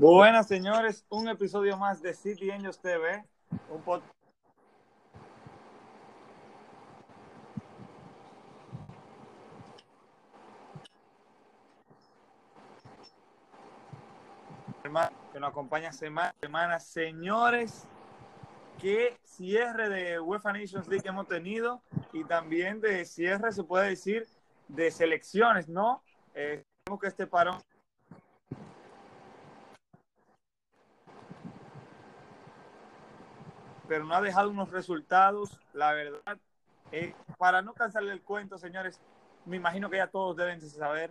Buenas, señores. Un episodio más de City Angels TV. Un pod... que nos acompaña semana semana. Señores, qué cierre de UEFA Nations League hemos tenido y también de cierre, se puede decir, de selecciones, ¿no? Eh, que este parón pero no ha dejado unos resultados, la verdad. Eh, para no cansarle el cuento, señores, me imagino que ya todos deben saber.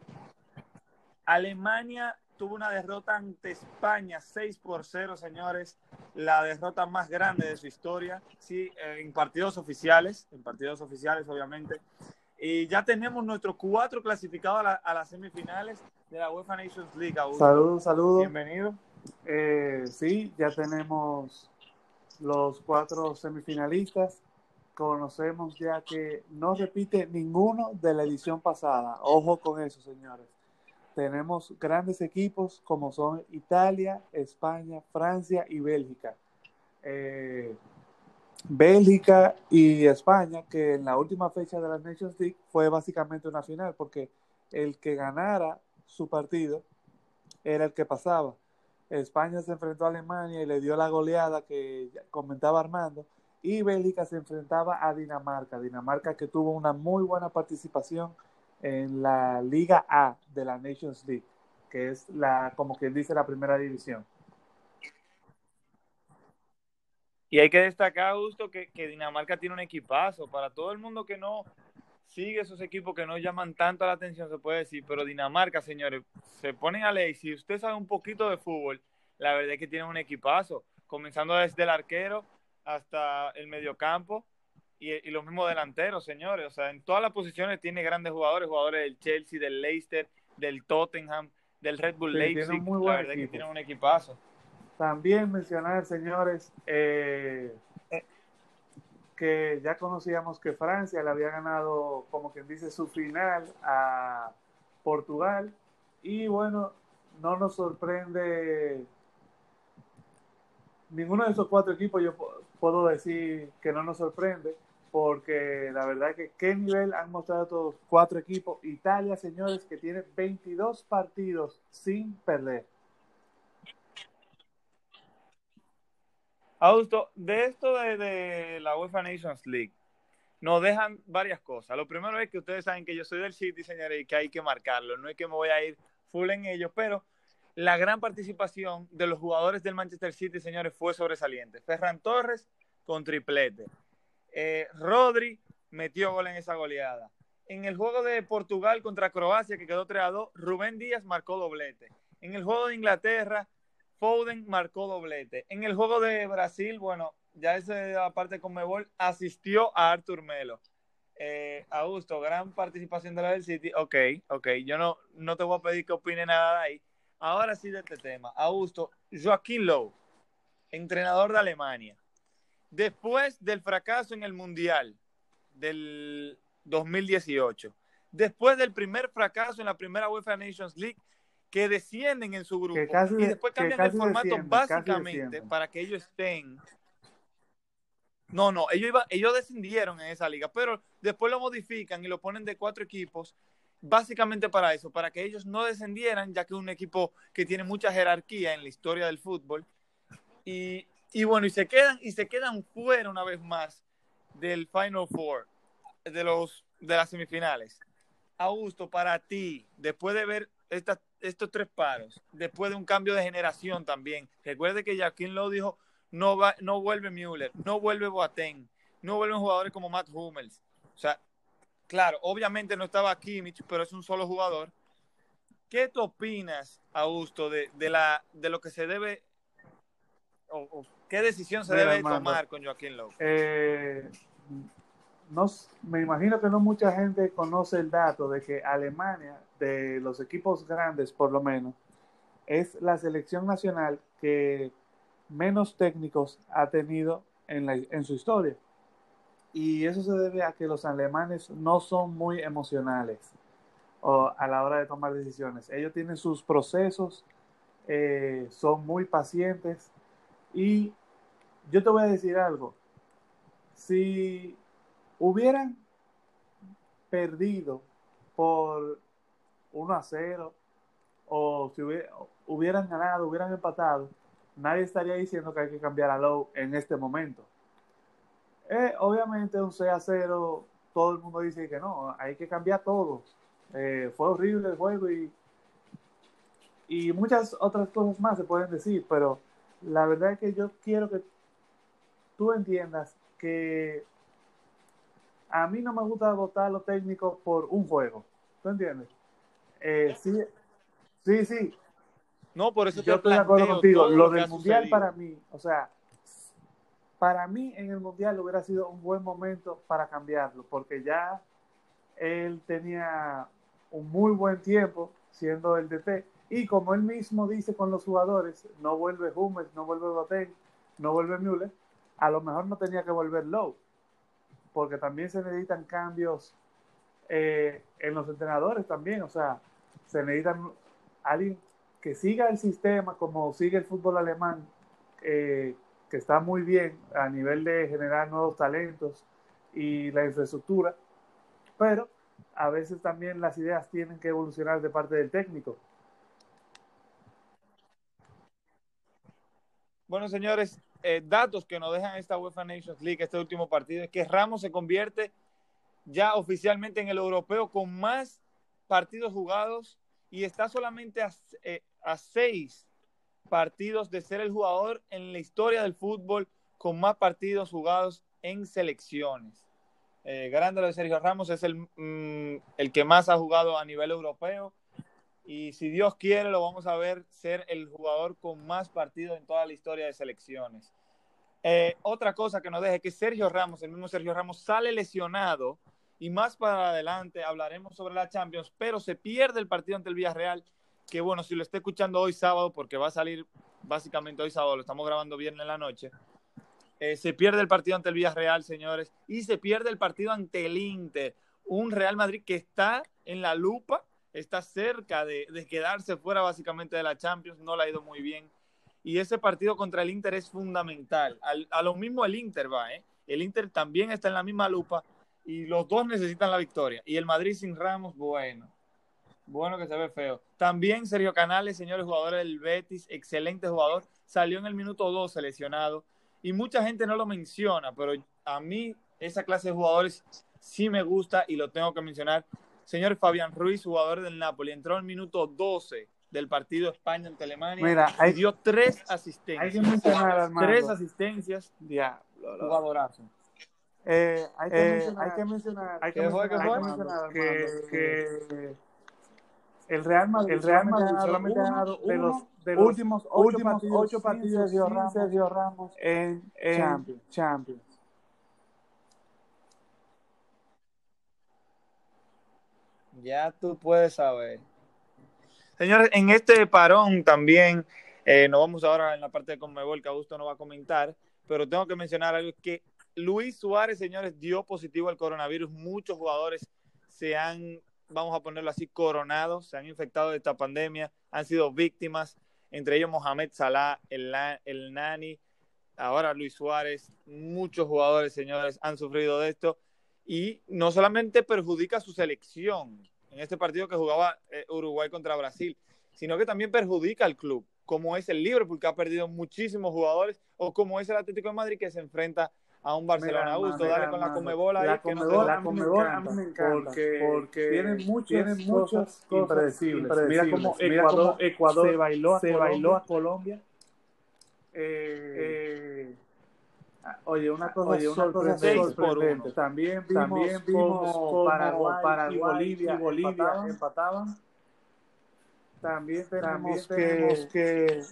Alemania tuvo una derrota ante España 6 por 0, señores. La derrota más grande de su historia. Sí, eh, en partidos oficiales, en partidos oficiales, obviamente. Y ya tenemos nuestros cuatro clasificados a, las semifinales de la UEFA Nations League. Saludos, saludos. Bienvenido. Eh, sí, ya tenemos los cuatro semifinalistas. Conocemos ya que no repite ninguno de la edición pasada. Ojo con eso, señores. Tenemos grandes equipos como son Italia, España, Francia y Bélgica. Eh, Bélgica y España, que en la última fecha de la Nations League fue básicamente una final, porque el que ganara su partido era el que pasaba. España se enfrentó a Alemania y le dio la goleada que comentaba Armando. Y Bélgica se enfrentaba a Dinamarca. Dinamarca que tuvo una muy buena participación en la Liga A de la Nations League, que es la, como quien dice, la primera división. Y hay que destacar, Augusto, que, que Dinamarca tiene un equipazo. Para todo el mundo que no sigue esos equipos que no llaman tanto la atención, se puede decir, pero Dinamarca, señores, se ponen a ley. Si usted sabe un poquito de fútbol, la verdad es que tiene un equipazo, comenzando desde el arquero hasta el mediocampo y, y los mismos delanteros, señores. O sea, en todas las posiciones tiene grandes jugadores, jugadores del Chelsea, del Leicester, del Tottenham, del Red Bull Leipzig. la verdad es que tiene un equipazo. También mencionar, señores, eh, que ya conocíamos que Francia le había ganado, como quien dice, su final a Portugal. Y bueno, no nos sorprende ninguno de esos cuatro equipos, yo puedo decir que no nos sorprende, porque la verdad que qué nivel han mostrado estos cuatro equipos. Italia, señores, que tiene 22 partidos sin perder. Augusto, de esto de, la UEFA Nations League, nos dejan varias cosas. Lo primero es que ustedes saben que yo soy del City, señores, y que hay que marcarlo. No es que me voy a ir full en ellos, pero la gran participación de los jugadores del Manchester City, señores, fue sobresaliente. Ferran Torres con triplete. Eh, Rodri metió gol en esa goleada. En el juego de Portugal contra Croacia, que quedó 3 a 2, Rubén Díaz marcó doblete. En el juego de Inglaterra, Foden marcó doblete. En el juego de Brasil, bueno, ya ese aparte con Mebol, asistió a Artur Melo. Eh, Augusto, gran participación de la del City. Ok, ok, yo no, no te voy a pedir que opine nada de ahí. Ahora sí de este tema. Augusto, Joaquín Lowe, entrenador de Alemania. Después del fracaso en el Mundial del 2018, después del primer fracaso en la primera UEFA Nations League, que descienden en su grupo y después cambian el formato básicamente para que ellos estén. No, no, ellos, iba, ellos descendieron en esa liga, pero después lo modifican y lo ponen de cuatro equipos, básicamente para eso, para que ellos no descendieran, ya que es un equipo que tiene mucha jerarquía en la historia del fútbol. Y, y bueno, y se quedan, y se quedan fuera una vez más del Final Four, de los de las semifinales. Augusto, para ti, después de ver estas estos tres paros, después de un cambio de generación también. Recuerde que Joaquín lo dijo, no, va, no vuelve Müller, no vuelve Boateng, no vuelven jugadores como Matt Hummels. O sea, claro, obviamente no estaba Kimmich, pero es un solo jugador. ¿Qué tú opinas, Augusto, de, de, la, de lo que se debe, o, qué decisión se debe tomar con Joaquín Lowe? Eh, no, me imagino que no mucha gente conoce el dato de que Alemania, de los equipos grandes por lo menos, es la selección nacional que menos técnicos ha tenido en, su historia. Y eso se debe a que los alemanes no son muy emocionales a la hora de tomar decisiones. Ellos tienen sus procesos eh, son muy pacientes y yo te voy a decir algo, si hubieran perdido por 1 a 0 o si hubieran ganado, hubieran empatado, nadie estaría diciendo que hay que cambiar a Lowe en este momento. Eh, obviamente un 6 a 0, todo el mundo dice que no, hay que cambiar todo. Eh, fue horrible el juego y, y muchas otras cosas más se pueden decir, pero la verdad es que yo quiero que tú entiendas que a mí no me gusta votar los técnicos por un juego. ¿Tú entiendes? Eh, sí, sí, sí. No, por eso yo estoy de acuerdo contigo. Lo, del mundial para mí, o sea, para mí en el mundial hubiera sido un buen momento para cambiarlo, porque ya él tenía un muy buen tiempo siendo el DT y como él mismo dice con los jugadores, no vuelve Hummels, no vuelve Botel, no vuelve Müller, a lo mejor no tenía que volver Lowe, porque también se necesitan cambios eh, en los entrenadores también, o sea, se necesitan alguien que siga el sistema como sigue el fútbol alemán, eh, que está muy bien a nivel de generar nuevos talentos y la infraestructura, pero a veces también las ideas tienen que evolucionar de parte del técnico. Bueno, señores, eh, datos que nos dejan esta UEFA Nations League, este último partido, es que Ramos se convierte ya oficialmente en el europeo con más partidos jugados y está solamente a, eh, seis partidos de ser el jugador en la historia del fútbol con más partidos jugados en selecciones. Eh, grande de Sergio Ramos, es el, mm, el que más ha jugado a nivel europeo y si Dios quiere lo vamos a ver ser el jugador con más partidos en toda la historia de selecciones. Eh, otra cosa que nos deje que Sergio Ramos, el mismo Sergio Ramos, sale lesionado y más para adelante hablaremos sobre la Champions, pero se pierde el partido ante el Villarreal, que bueno, si lo está escuchando hoy sábado, porque va a salir básicamente hoy sábado, lo estamos grabando viernes en la noche, eh, se pierde el partido ante el Villarreal, señores, y se pierde el partido ante el Inter, un Real Madrid que está en la lupa está cerca de, quedarse fuera básicamente de la Champions, no le ha ido muy bien. Y ese partido contra el Inter es fundamental. a lo mismo el Inter va, ¿eh? El Inter también está en la misma lupa y los dos necesitan la victoria. Y el Madrid sin Ramos, bueno. Bueno que se ve feo. También Sergio Canales, señores jugadores del Betis, excelente jugador. Salió en el minuto 2 seleccionado. Y mucha gente no lo menciona, pero a mí esa clase de jugadores sí me gusta y lo tengo que mencionar. Señor Fabián Ruiz, jugador del Napoli, entró al minuto 12 del partido España ante Alemania Mira, y dio tres asistencias. Hay que mencionar, Tres asistencias. Diablo. Jugadorazo. Eh, hay, que mencionar, hay que mencionar, hay que mencionar, que, el Real Madrid, el Real Madrid solamente ha ganado de los, de los últimos, últimos ocho partidos, de Sergio Ramos en, en Champions. Champions. Ya tú puedes saber. Señores, en este parón también, eh, nos vamos ahora en la parte de Conmebol, que Augusto no va a comentar, pero tengo que mencionar algo que Luis Suárez, señores, dio positivo al coronavirus. Muchos jugadores se han, vamos a ponerlo así, coronados, se han infectado de esta pandemia, han sido víctimas, entre ellos Mohamed Salah, el, el Nani, ahora Luis Suárez, muchos jugadores, señores, han sufrido de esto y no solamente perjudica su selección en este partido que jugaba eh, Uruguay contra Brasil, sino que también perjudica al club, como es el Liverpool que ha perdido muchísimos jugadores o como es el Atlético de Madrid que se enfrenta a un Barcelona. Augusto, dale con la Comebola la Comebol, a mí me encanta porque, porque tiene muchas, cosas, impredecibles. Mira cómo Ecuador, se bailó se bailó a Colombia. Eh, eh, Oye, una cosa, Oye, una sorprendente. sorprendente. También vimos, También vimos como Paraguay, Paraguay, y Bolivia, y Bolivia empataban. empataban. También tenemos, También tenemos que, que,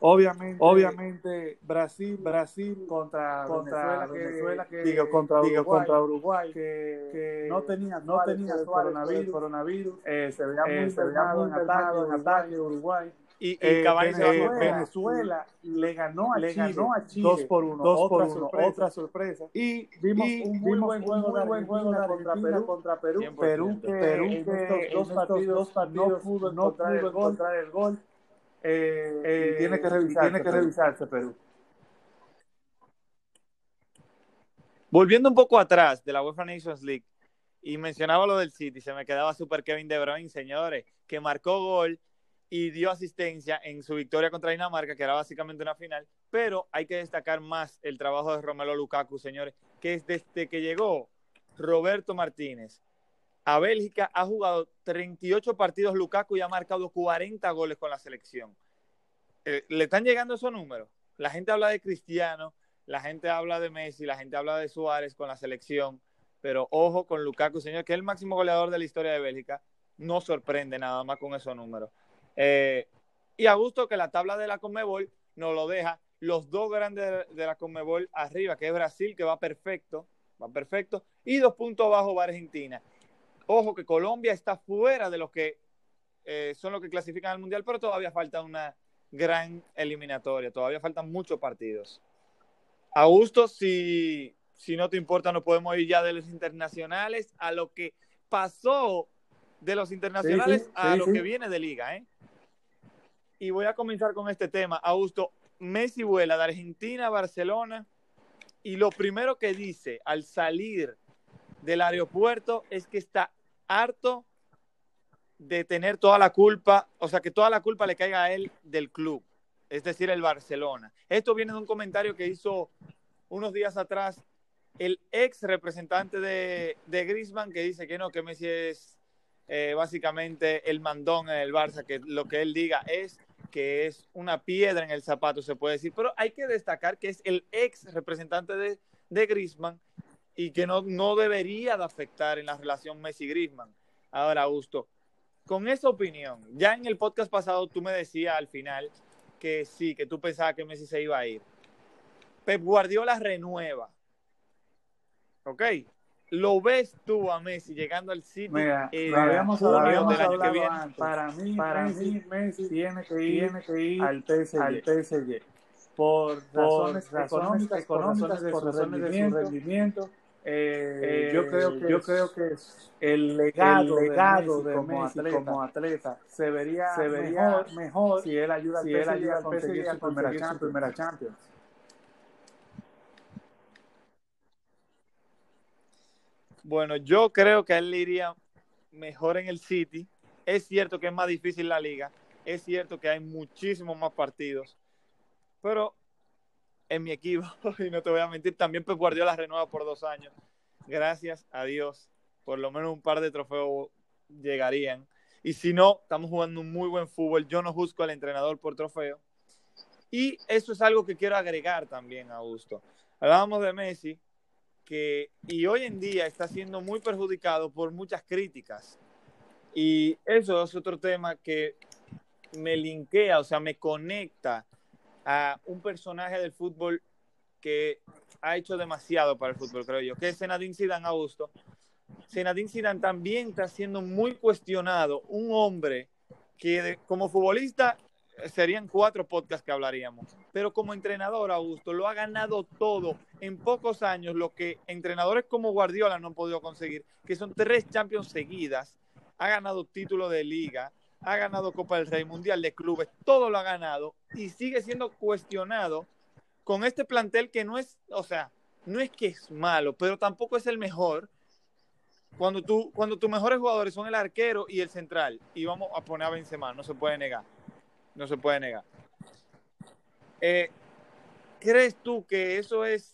obviamente, obviamente Brasil, Brasil contra, contra Venezuela, que, Venezuela que, digo, contra Uruguay, digo, contra Uruguay que, que, no tenía no tenía coronavirus, coronavirus eh, se veía eh, muy, se veía muy en ataque, en ataque Uruguay y, y eh, Venezuela, Venezuela, le ganó a, le Chile, ganó a Chile 2 por 1, dos otra, por uno sorpresa. otra sorpresa. Y vimos y un muy buen juego, de buen juego de contra Perú, contra Perú, Perú que, Perú que en estos dos partidos, dos partidos no pudo, no encontrar, pudo el encontrar el gol. Eh, eh, tiene que revisarse, tiene que revisarse Perú. Volviendo un poco atrás de la UEFA Nations League, y mencionaba lo del City, se me quedaba super Kevin De Bruyne, señores, que marcó gol y dio asistencia en su victoria contra Dinamarca, que era básicamente una final, pero hay que destacar más el trabajo de Romelo Lukaku, señores, que es desde que llegó Roberto Martínez a Bélgica, ha jugado 38 partidos Lukaku y ha marcado 40 goles con la selección. Eh, ¿Le están llegando esos números? La gente habla de Cristiano, la gente habla de Messi, la gente habla de Suárez con la selección, pero ojo con Lukaku, señor, que es el máximo goleador de la historia de Bélgica. No sorprende nada más con esos números. Eh, y a gusto que la tabla de la Conmebol nos lo deja los dos grandes de la Conmebol arriba, que es Brasil, que va perfecto, va perfecto, y dos puntos abajo va Argentina. Ojo que Colombia está fuera de los que eh, son los que clasifican al Mundial, pero todavía falta una gran eliminatoria, todavía faltan muchos partidos. Augusto, si, si no te importa, no podemos ir ya de los internacionales a lo que pasó de los internacionales a lo que viene de liga, ¿eh? Y voy a comenzar con este tema. Augusto, Messi vuela de Argentina a Barcelona y lo primero que dice al salir del aeropuerto es que está harto de tener toda la culpa, o sea, que toda la culpa le caiga a él del club, es decir, el Barcelona. Esto viene de un comentario que hizo unos días atrás el ex representante de, de Griezmann que dice que no, que Messi es eh, básicamente el mandón en el Barça, que lo que él diga es que es una piedra en el zapato, se puede decir, pero hay que destacar que es el ex representante de, de Griezmann y que no, no debería de afectar en la relación Messi-Griezmann. Ahora, Augusto, con esa opinión, ya en el podcast pasado tú me decías al final que sí, que tú pensabas que Messi se iba a ir. Pep Guardiola renueva. ¿Ok? ¿Lo ves tú a Messi llegando al City Mira, eh, habíamos del año que viene? Para mí, para Messi, mí, Messi tiene que ir, tiene que ir al, PSG, al PSG. Por, razones, razones económicas, por razones, de, por razones de su rendimiento. Eh, yo creo que yo creo que el legado, el legado de, Messi, como, atleta, como, atleta, se vería, se vería mejor, mejor si él ayuda, si él ayuda a conseguir, su, primera Champions. su primera Champions. Bueno, yo creo que a él le iría mejor en el City. Es cierto que es más difícil la liga. Es cierto que hay muchísimos más partidos. Pero en mi equipo, y no te voy a mentir, también Pep Guardiola renueva por dos años. Gracias a Dios. Por lo menos un par de trofeos llegarían. Y si no, estamos jugando un muy buen fútbol. Yo no juzgo al entrenador por trofeo. Y eso es algo que quiero agregar también, Augusto. Hablábamos de Messi que, y hoy en día está siendo muy perjudicado por muchas críticas. Y eso es otro tema que me linkea, o sea, me conecta a un personaje del fútbol que ha hecho demasiado para el fútbol, creo yo, que es Zinedine Zidane Augusto. Zinedine Zidane también está siendo muy cuestionado, un hombre que como futbolista serían cuatro podcasts que hablaríamos. Pero como entrenador, Augusto, lo ha ganado todo en pocos años, lo que entrenadores como Guardiola no han podido conseguir, que son tres Champions seguidas. Ha ganado título de liga, ha ganado Copa del Rey, Mundial de Clubes, todo lo ha ganado y sigue siendo cuestionado con este plantel que no es, o sea, no es que es malo, pero tampoco es el mejor. Cuando, tú, cuando tus mejores jugadores son el arquero y el central, y vamos a poner a Benzema, no se puede negar no se puede negar. Eh, ¿Crees tú que eso es,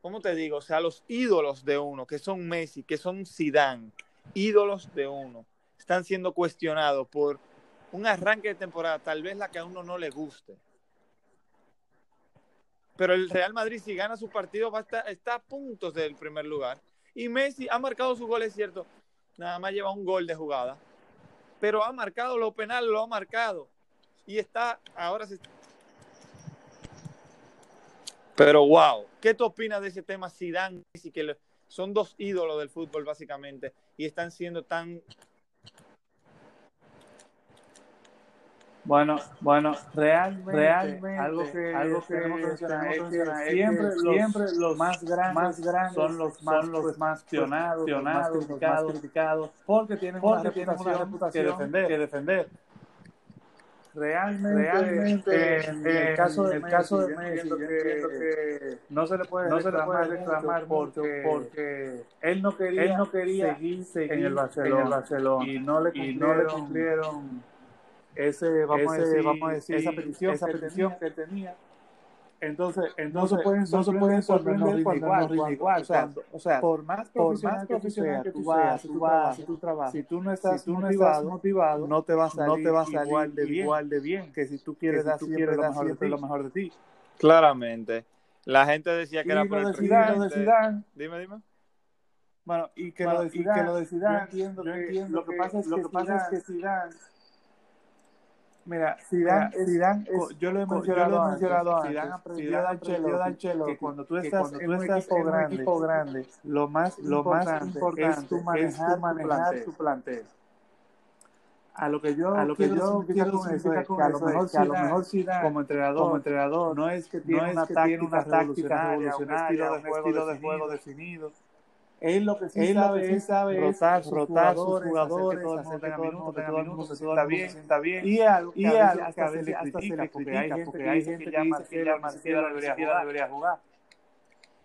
cómo te digo? O sea, los ídolos de uno, que son Messi, que son Zidane, ídolos de uno, están siendo cuestionados por un arranque de temporada, tal vez la que a uno no le guste. Pero el Real Madrid, si gana su partido, va a está a puntos del primer lugar. Y Messi ha marcado su gol, es cierto. Nada más lleva un gol de jugada pero ha marcado lo penal, lo ha marcado. Y está, ahora sí. Pero wow, ¿qué tú opinas de ese tema Zidane y que son dos ídolos del fútbol básicamente y están siendo tan Bueno, bueno, realmente, realmente algo que, algo que tenemos que mencionar es que siempre, los, siempre los más grandes, más grandes son los más, son los más cuestionados, los más criticados, criticados porque tienen, porque una, reputación una reputación que defender. Que defender. realmente, realmente en, el caso de, el caso de Messi, yo entiendo que, no se le puede no reclamar, se le puede reclamar porque, porque, él no quería, él no quería seguir, seguir en, el Barcelona, en el Barcelona y no le cumplieron, no le cumplieron ese, vamos, ese, a decir, vamos a decir, esa petición, esa petición que él tenía entonces, entonces no se pueden, no se pueden sorprender igual, igual. O sea, cuando, o sea, por más profesional, por más que, tú seas, tú vas, si tú trabajas, si tú no estás, si tú no motivado, estás motivado, no te va a salir, no te va a salir igual, de bien, igual de bien que si tú quieres dar, si siempre, lo mejor siempre lo mejor de ti. Claramente. La gente decía que era por el presidente. Zidane. Dime, dime. Bueno, y que bueno, lo decidan, y que lo decidan, yo entiendo, yo entiendo lo que, pasa es que, lo que pasa es que Zidane Mira, Zidane, Mira, Zidane es, yo lo he mencionado, yo lo he mencionado antes. Zidane aprendió a Ancelotti, Ancelotti que cuando tú estás, cuando tú en, un estás equipo, grande, un equipo grande, lo más, lo más importante es tu manejar, es tu, manejar tu plantel. A lo que yo, a lo que yo quiero con eso es que a lo mejor, que a lo mejor Zidane, como entrenador, como entrenador, no es que tiene, no es una, que táctica tiene una táctica revolucionaria, un estilo de juego definido él lo que sí él sabe, que sí sabe rotar, es rotar sus jugadores, hacer que todo el mundo tenga minutos, que todo el mundo se sienta bien. Y algo que, y a, veces, hasta, se le critica, porque hay gente que, hay gente que llama que Marcelo debería, debería jugar.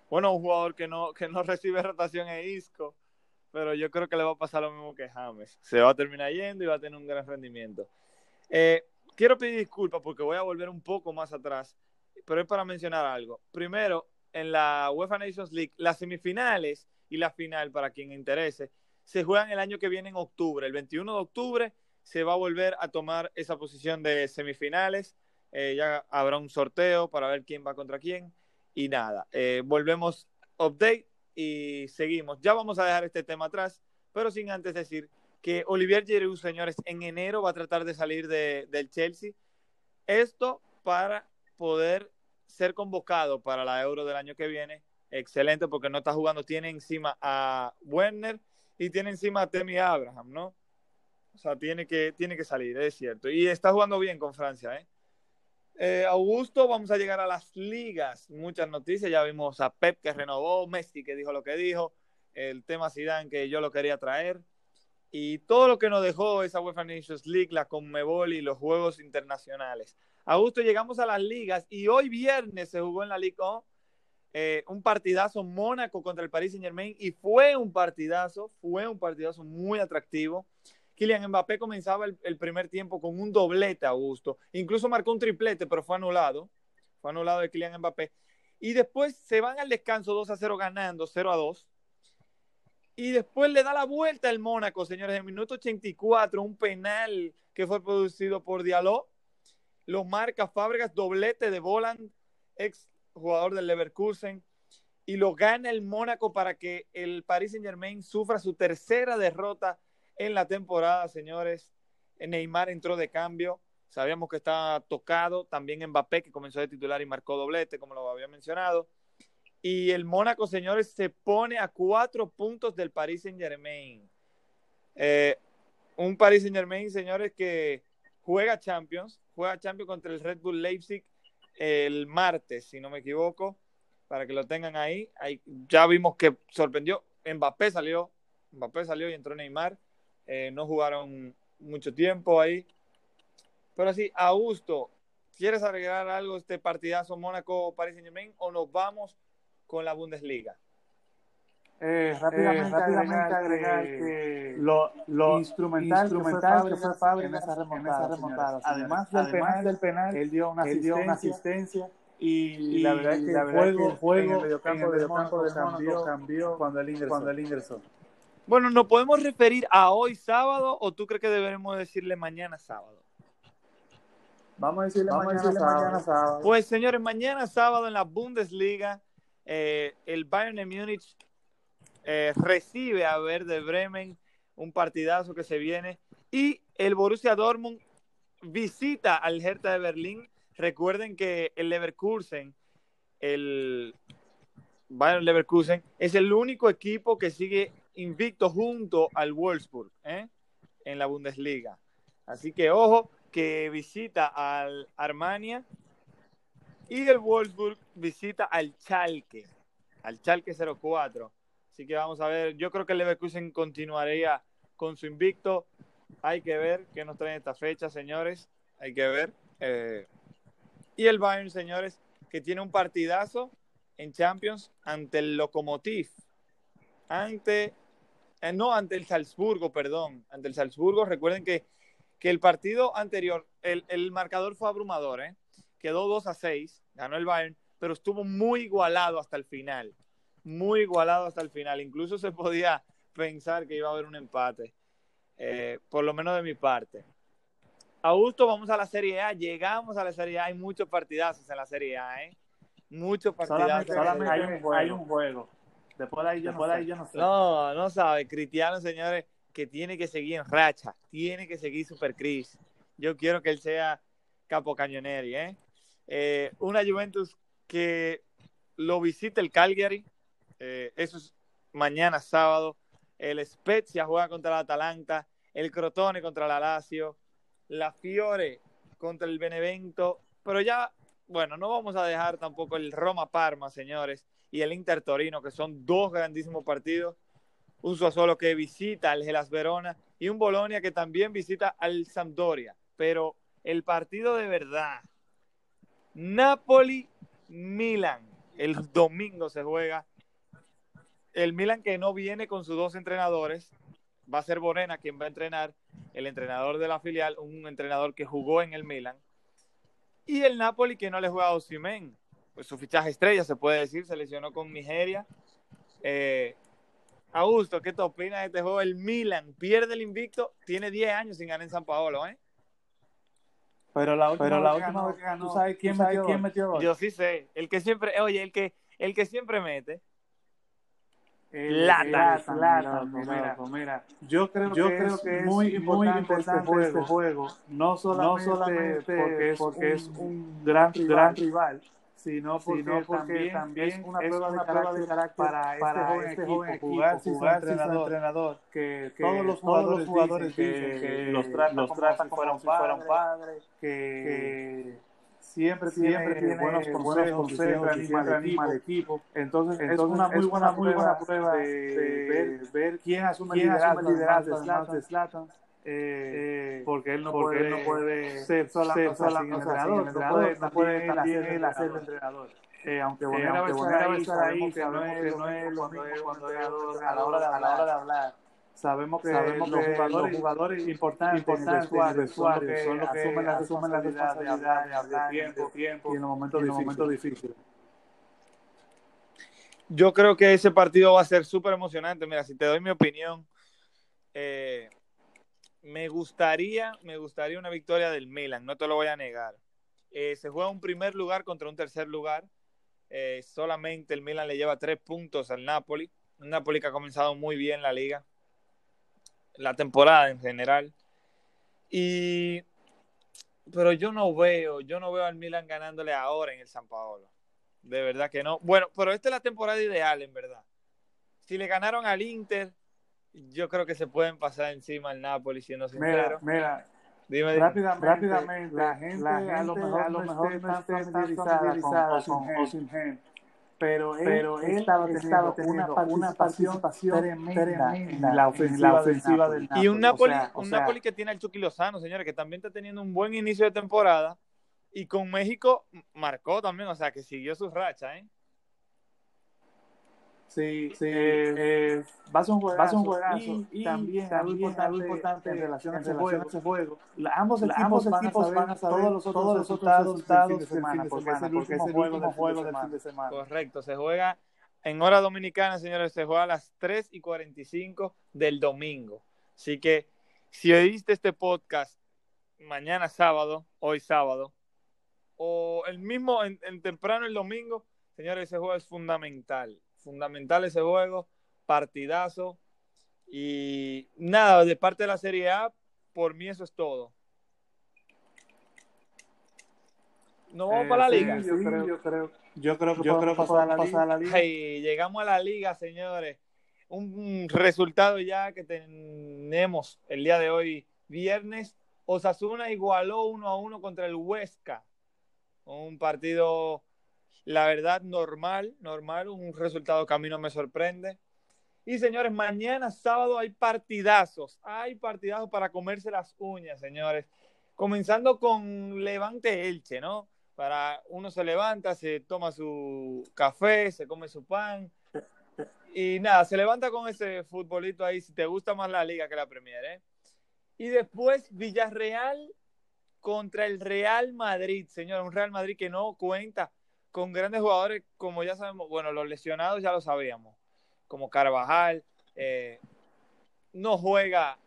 Bueno, un jugador que no, que no recibe rotación es Isco, pero yo creo que le va a pasar lo mismo que James. Se va a terminar yendo y va a tener un gran rendimiento. Eh, quiero pedir disculpas porque voy a volver un poco más atrás, pero es para mencionar algo. Primero, en la UEFA Nations League, las semifinales y la final, para quien interese, se juegan el año que viene en octubre. El 21 de octubre se va a volver a tomar esa posición de semifinales. Eh, ya habrá un sorteo para ver quién va contra quién. Y nada, eh, volvemos update y seguimos. Ya vamos a dejar este tema atrás, pero sin antes decir que Olivier Giroud, señores, en enero va a tratar de salir de, del Chelsea. Esto para poder ser convocado para la Euro del año que viene excelente porque no está jugando, tiene encima a Werner y tiene encima a Temi Abraham, ¿no? O sea, tiene que, tiene que salir, es cierto. Y está jugando bien con Francia, ¿eh? ¿eh? Augusto, vamos a llegar a las ligas. Muchas noticias, ya vimos a Pep que renovó, Messi que dijo lo que dijo, el tema Zidane que yo lo quería traer y todo lo que nos dejó esa UEFA Nations League, la Conmebol y los juegos internacionales. Augusto, llegamos a las ligas y hoy viernes se jugó en la Liga eh, un partidazo Mónaco contra el Paris Saint Germain y fue un partidazo, fue un partidazo muy atractivo. Kylian Mbappé comenzaba el, primer tiempo con un doblete a gusto, incluso marcó un triplete, pero fue anulado, fue anulado de Kylian Mbappé. Y después se van al descanso 2 a 0 ganando, 0 a 2. Y después le da la vuelta el Mónaco, señores, en el minuto 84, un penal que fue producido por Diallo. Lo marca Fábregas, doblete de Voland, ex jugador del Leverkusen, y lo gana el Mónaco para que el Paris Saint Germain sufra su tercera derrota en la temporada, señores. Neymar entró de cambio, sabíamos que estaba tocado, también Mbappé que comenzó de titular y marcó doblete, como lo había mencionado. Y el Mónaco, señores, se pone a cuatro puntos del Paris Saint Germain. Eh, un Paris Saint Germain, señores, que juega Champions, juega Champions contra el Red Bull Leipzig el martes, si no me equivoco, para que lo tengan ahí. ahí ya vimos que sorprendió. Mbappé salió, Mbappé salió y entró Neymar. Eh, no jugaron mucho tiempo ahí. Pero sí, Augusto, ¿quieres agregar algo este partidazo Mónaco-Paris Saint-Germain o nos vamos con la Bundesliga? Eh, rápidamente, eh, rápidamente agregar, que, lo, lo, instrumental, instrumental que fue Fabri en esa remontada. Además, del, Además penal, del penal, él dio una, él asistencia, dio una asistencia. Y, y, la verdad es que, el, juego, que el juego en el mediocampo, de Mónaco cambió, cambió cuando, él ingresó, cuando él ingresó. Bueno, ¿nos podemos referir a hoy sábado o tú crees que deberemos decirle mañana sábado? Vamos a decirle, Vamos mañana, a decirle sábado. mañana sábado. Pues señores, mañana sábado en la Bundesliga, eh, el Bayern de Múnich eh, recibe a Verde Bremen, un partidazo que se viene, y el Borussia Dortmund visita al Hertha de Berlín. Recuerden que el Leverkusen, el Bayern Leverkusen, es el único equipo que sigue invicto junto al Wolfsburg ¿eh? en la Bundesliga. Así que ojo que visita al Armania y el Wolfsburg visita al Chalke, al Chalke 04. Así que vamos a ver. Yo creo que el Leverkusen continuaría con su invicto. Hay que ver qué nos trae esta fecha, señores. hay que ver. Eh, y el Bayern, señores, que tiene un partidazo en Champions ante el Lokomotiv, ante, eh, no, ante el Salzburgo, perdón, ante el Salzburgo. Recuerden que, que el partido anterior, el, el marcador fue abrumador, ¿eh? quedó 2 a 6, ganó el Bayern, pero estuvo muy igualado hasta el final, muy igualado hasta el final. Incluso se podía pensar que iba a haber un empate, eh, por lo menos de mi parte. Augusto, vamos a la Serie A, llegamos a la Serie A, hay muchos partidazos en la Serie A, ¿eh? Muchos partidazos. Solamente, solamente hay, un juego. hay, un juego. Después de ahí yo, Después no, de ahí yo no sé. No, no sabe. Cristiano, señores, que tiene que seguir en racha, tiene que seguir Super Chris. Yo quiero que él sea capo cañoneri, ¿eh? ¿eh? Una Juventus que lo visite el Calgary, eh, eso es mañana sábado. El Spezia juega contra el Atalanta, el Crotone contra el Lazio, la Fiore contra el Benevento, pero ya, bueno, no vamos a dejar tampoco el Roma-Parma, señores, y el Inter-Torino, que son dos grandísimos partidos. Un solo que visita al Gelas Verona y un Bolonia que también visita al Sampdoria. Pero el partido de verdad, Napoli-Milan, el domingo se juega. El Milan que no viene con sus dos entrenadores, va a ser Borena quien va a entrenar, el entrenador de la filial, un entrenador que jugó en el Milan. Y el Napoli que no le juega a Osimen, pues su fichaje estrella se puede decir, se lesionó con Nigeria. Eh, Augusto, ¿qué te opinas de este juego? El Milan pierde el invicto, tiene 10 años sin ganar en San Paolo, ¿eh? Pero la última, Pero la vez, última vez que ganó, ¿tú sabes quién, ¿tú sabes metió, quién metió gol? Yo sí sé, el que siempre, oye, el que, el que siempre mete. Lata, lata, mira, mira, yo creo, yo que, creo es que es muy importante, muy importante este, juego, este, juego, no solamente, no solamente porque, es, porque un, es un gran, gran rival, sino porque, sino porque también, también, es una prueba, es una de, carácter de, carácter para, este para este, este joven equipo, jugar, sin, jugar sin entrenador, entrenador que, que, todos los jugadores, todos los jugadores dicen, que, que, los tratan, los tratan como, como si fueran padres, que siempre, siempre tiene, buenos consejos, consejos siempre anima al equipo. Entonces, Entonces, es una muy buena, muy buena prueba de, de ver, ver, quién asume el liderazgo de Zlatan. Eh, porque él no, porque puede, él no puede ser solamente ser sola, entrenador, entrenador, no puede, también él hacer entrenador. Eh, aunque Bonera eh, va a estar ahí, sabemos que no es lo mismo cuando a la hora de hablar sabemos que, sabemos los, que jugadores, los jugadores importantes, son los que asumen la, asumen la responsabilidad de hablar tiempo, tiempo y en los momentos, difíciles. momentos difíciles. Yo creo que ese partido va a ser súper emocionante. Mira, si te doy mi opinión, eh, me gustaría, me gustaría una victoria del Milan, no te lo voy a negar. Eh, se juega un primer lugar contra un tercer lugar. Eh, solamente el Milan le lleva tres puntos al Napoli. Un Napoli que ha comenzado muy bien la liga la temporada en general. Y pero yo no veo, yo no veo al Milan ganándole ahora en el San Paolo. De verdad que no. Bueno, pero esta es la temporada ideal, en verdad. Si le ganaron al Inter, yo creo que se pueden pasar encima al Napoli, siendo sincero. Mira, mira. rápidamente, rápidamente, la gente, la gente a lo mejor, a lo mejor no esté tan familiarizada con Osimhen pero él, pero él estaba, teniendo, teniendo una, una participación tremenda, tremenda en la ofensiva, la ofensiva del, Napoli. Y un Napoli, o sea, un sea, Napoli que tiene al Chucky Lozano, señores, que también está teniendo un buen inicio de temporada. Y con México marcó también, o sea, que siguió su racha, ¿eh? Sí, sí eh, eh, va a ser un juegazo, va a ser un juegazo y, y, también, algo importante, algo importante en relación a ese juego, ese juego. La, ambos equipos, ambos equipos van, a saber todos los otros, todos los resultados, resultados del fin de semana, porque es el último juego, del, juego del fin de semana. Correcto, se juega en hora dominicana, señores, se juega a las 3 y 45 del domingo. Así que si oíste este podcast mañana sábado, hoy sábado, o el mismo en, en temprano el domingo, señores, ese juego es fundamental fundamental ese juego, partidazo. Y nada, de parte de la Serie A, por mí eso es todo. ¿No vamos eh, para la liga? Sí, yo, creo, yo, creo, yo creo que yo creo pasar, la pasar la liga. Llegamos a la liga, señores. Un, resultado ya que tenemos el día de hoy, viernes. Osasuna igualó uno a uno contra el Huesca. Un partido la verdad, normal, normal, un resultado que a mí no me sorprende. Y señores, mañana sábado hay partidazos, hay partidazos para comerse las uñas, señores. Comenzando con Levante Elche, ¿no? Para uno se levanta, se toma su café, se come su pan. Y nada, se levanta con ese futbolito ahí, si te gusta más la liga que la Premier, ¿eh? Y después Villarreal contra el Real Madrid, señor, un Real Madrid que no cuenta con grandes jugadores, como ya sabemos, bueno, los lesionados ya lo sabíamos, como Carvajal, eh, no juega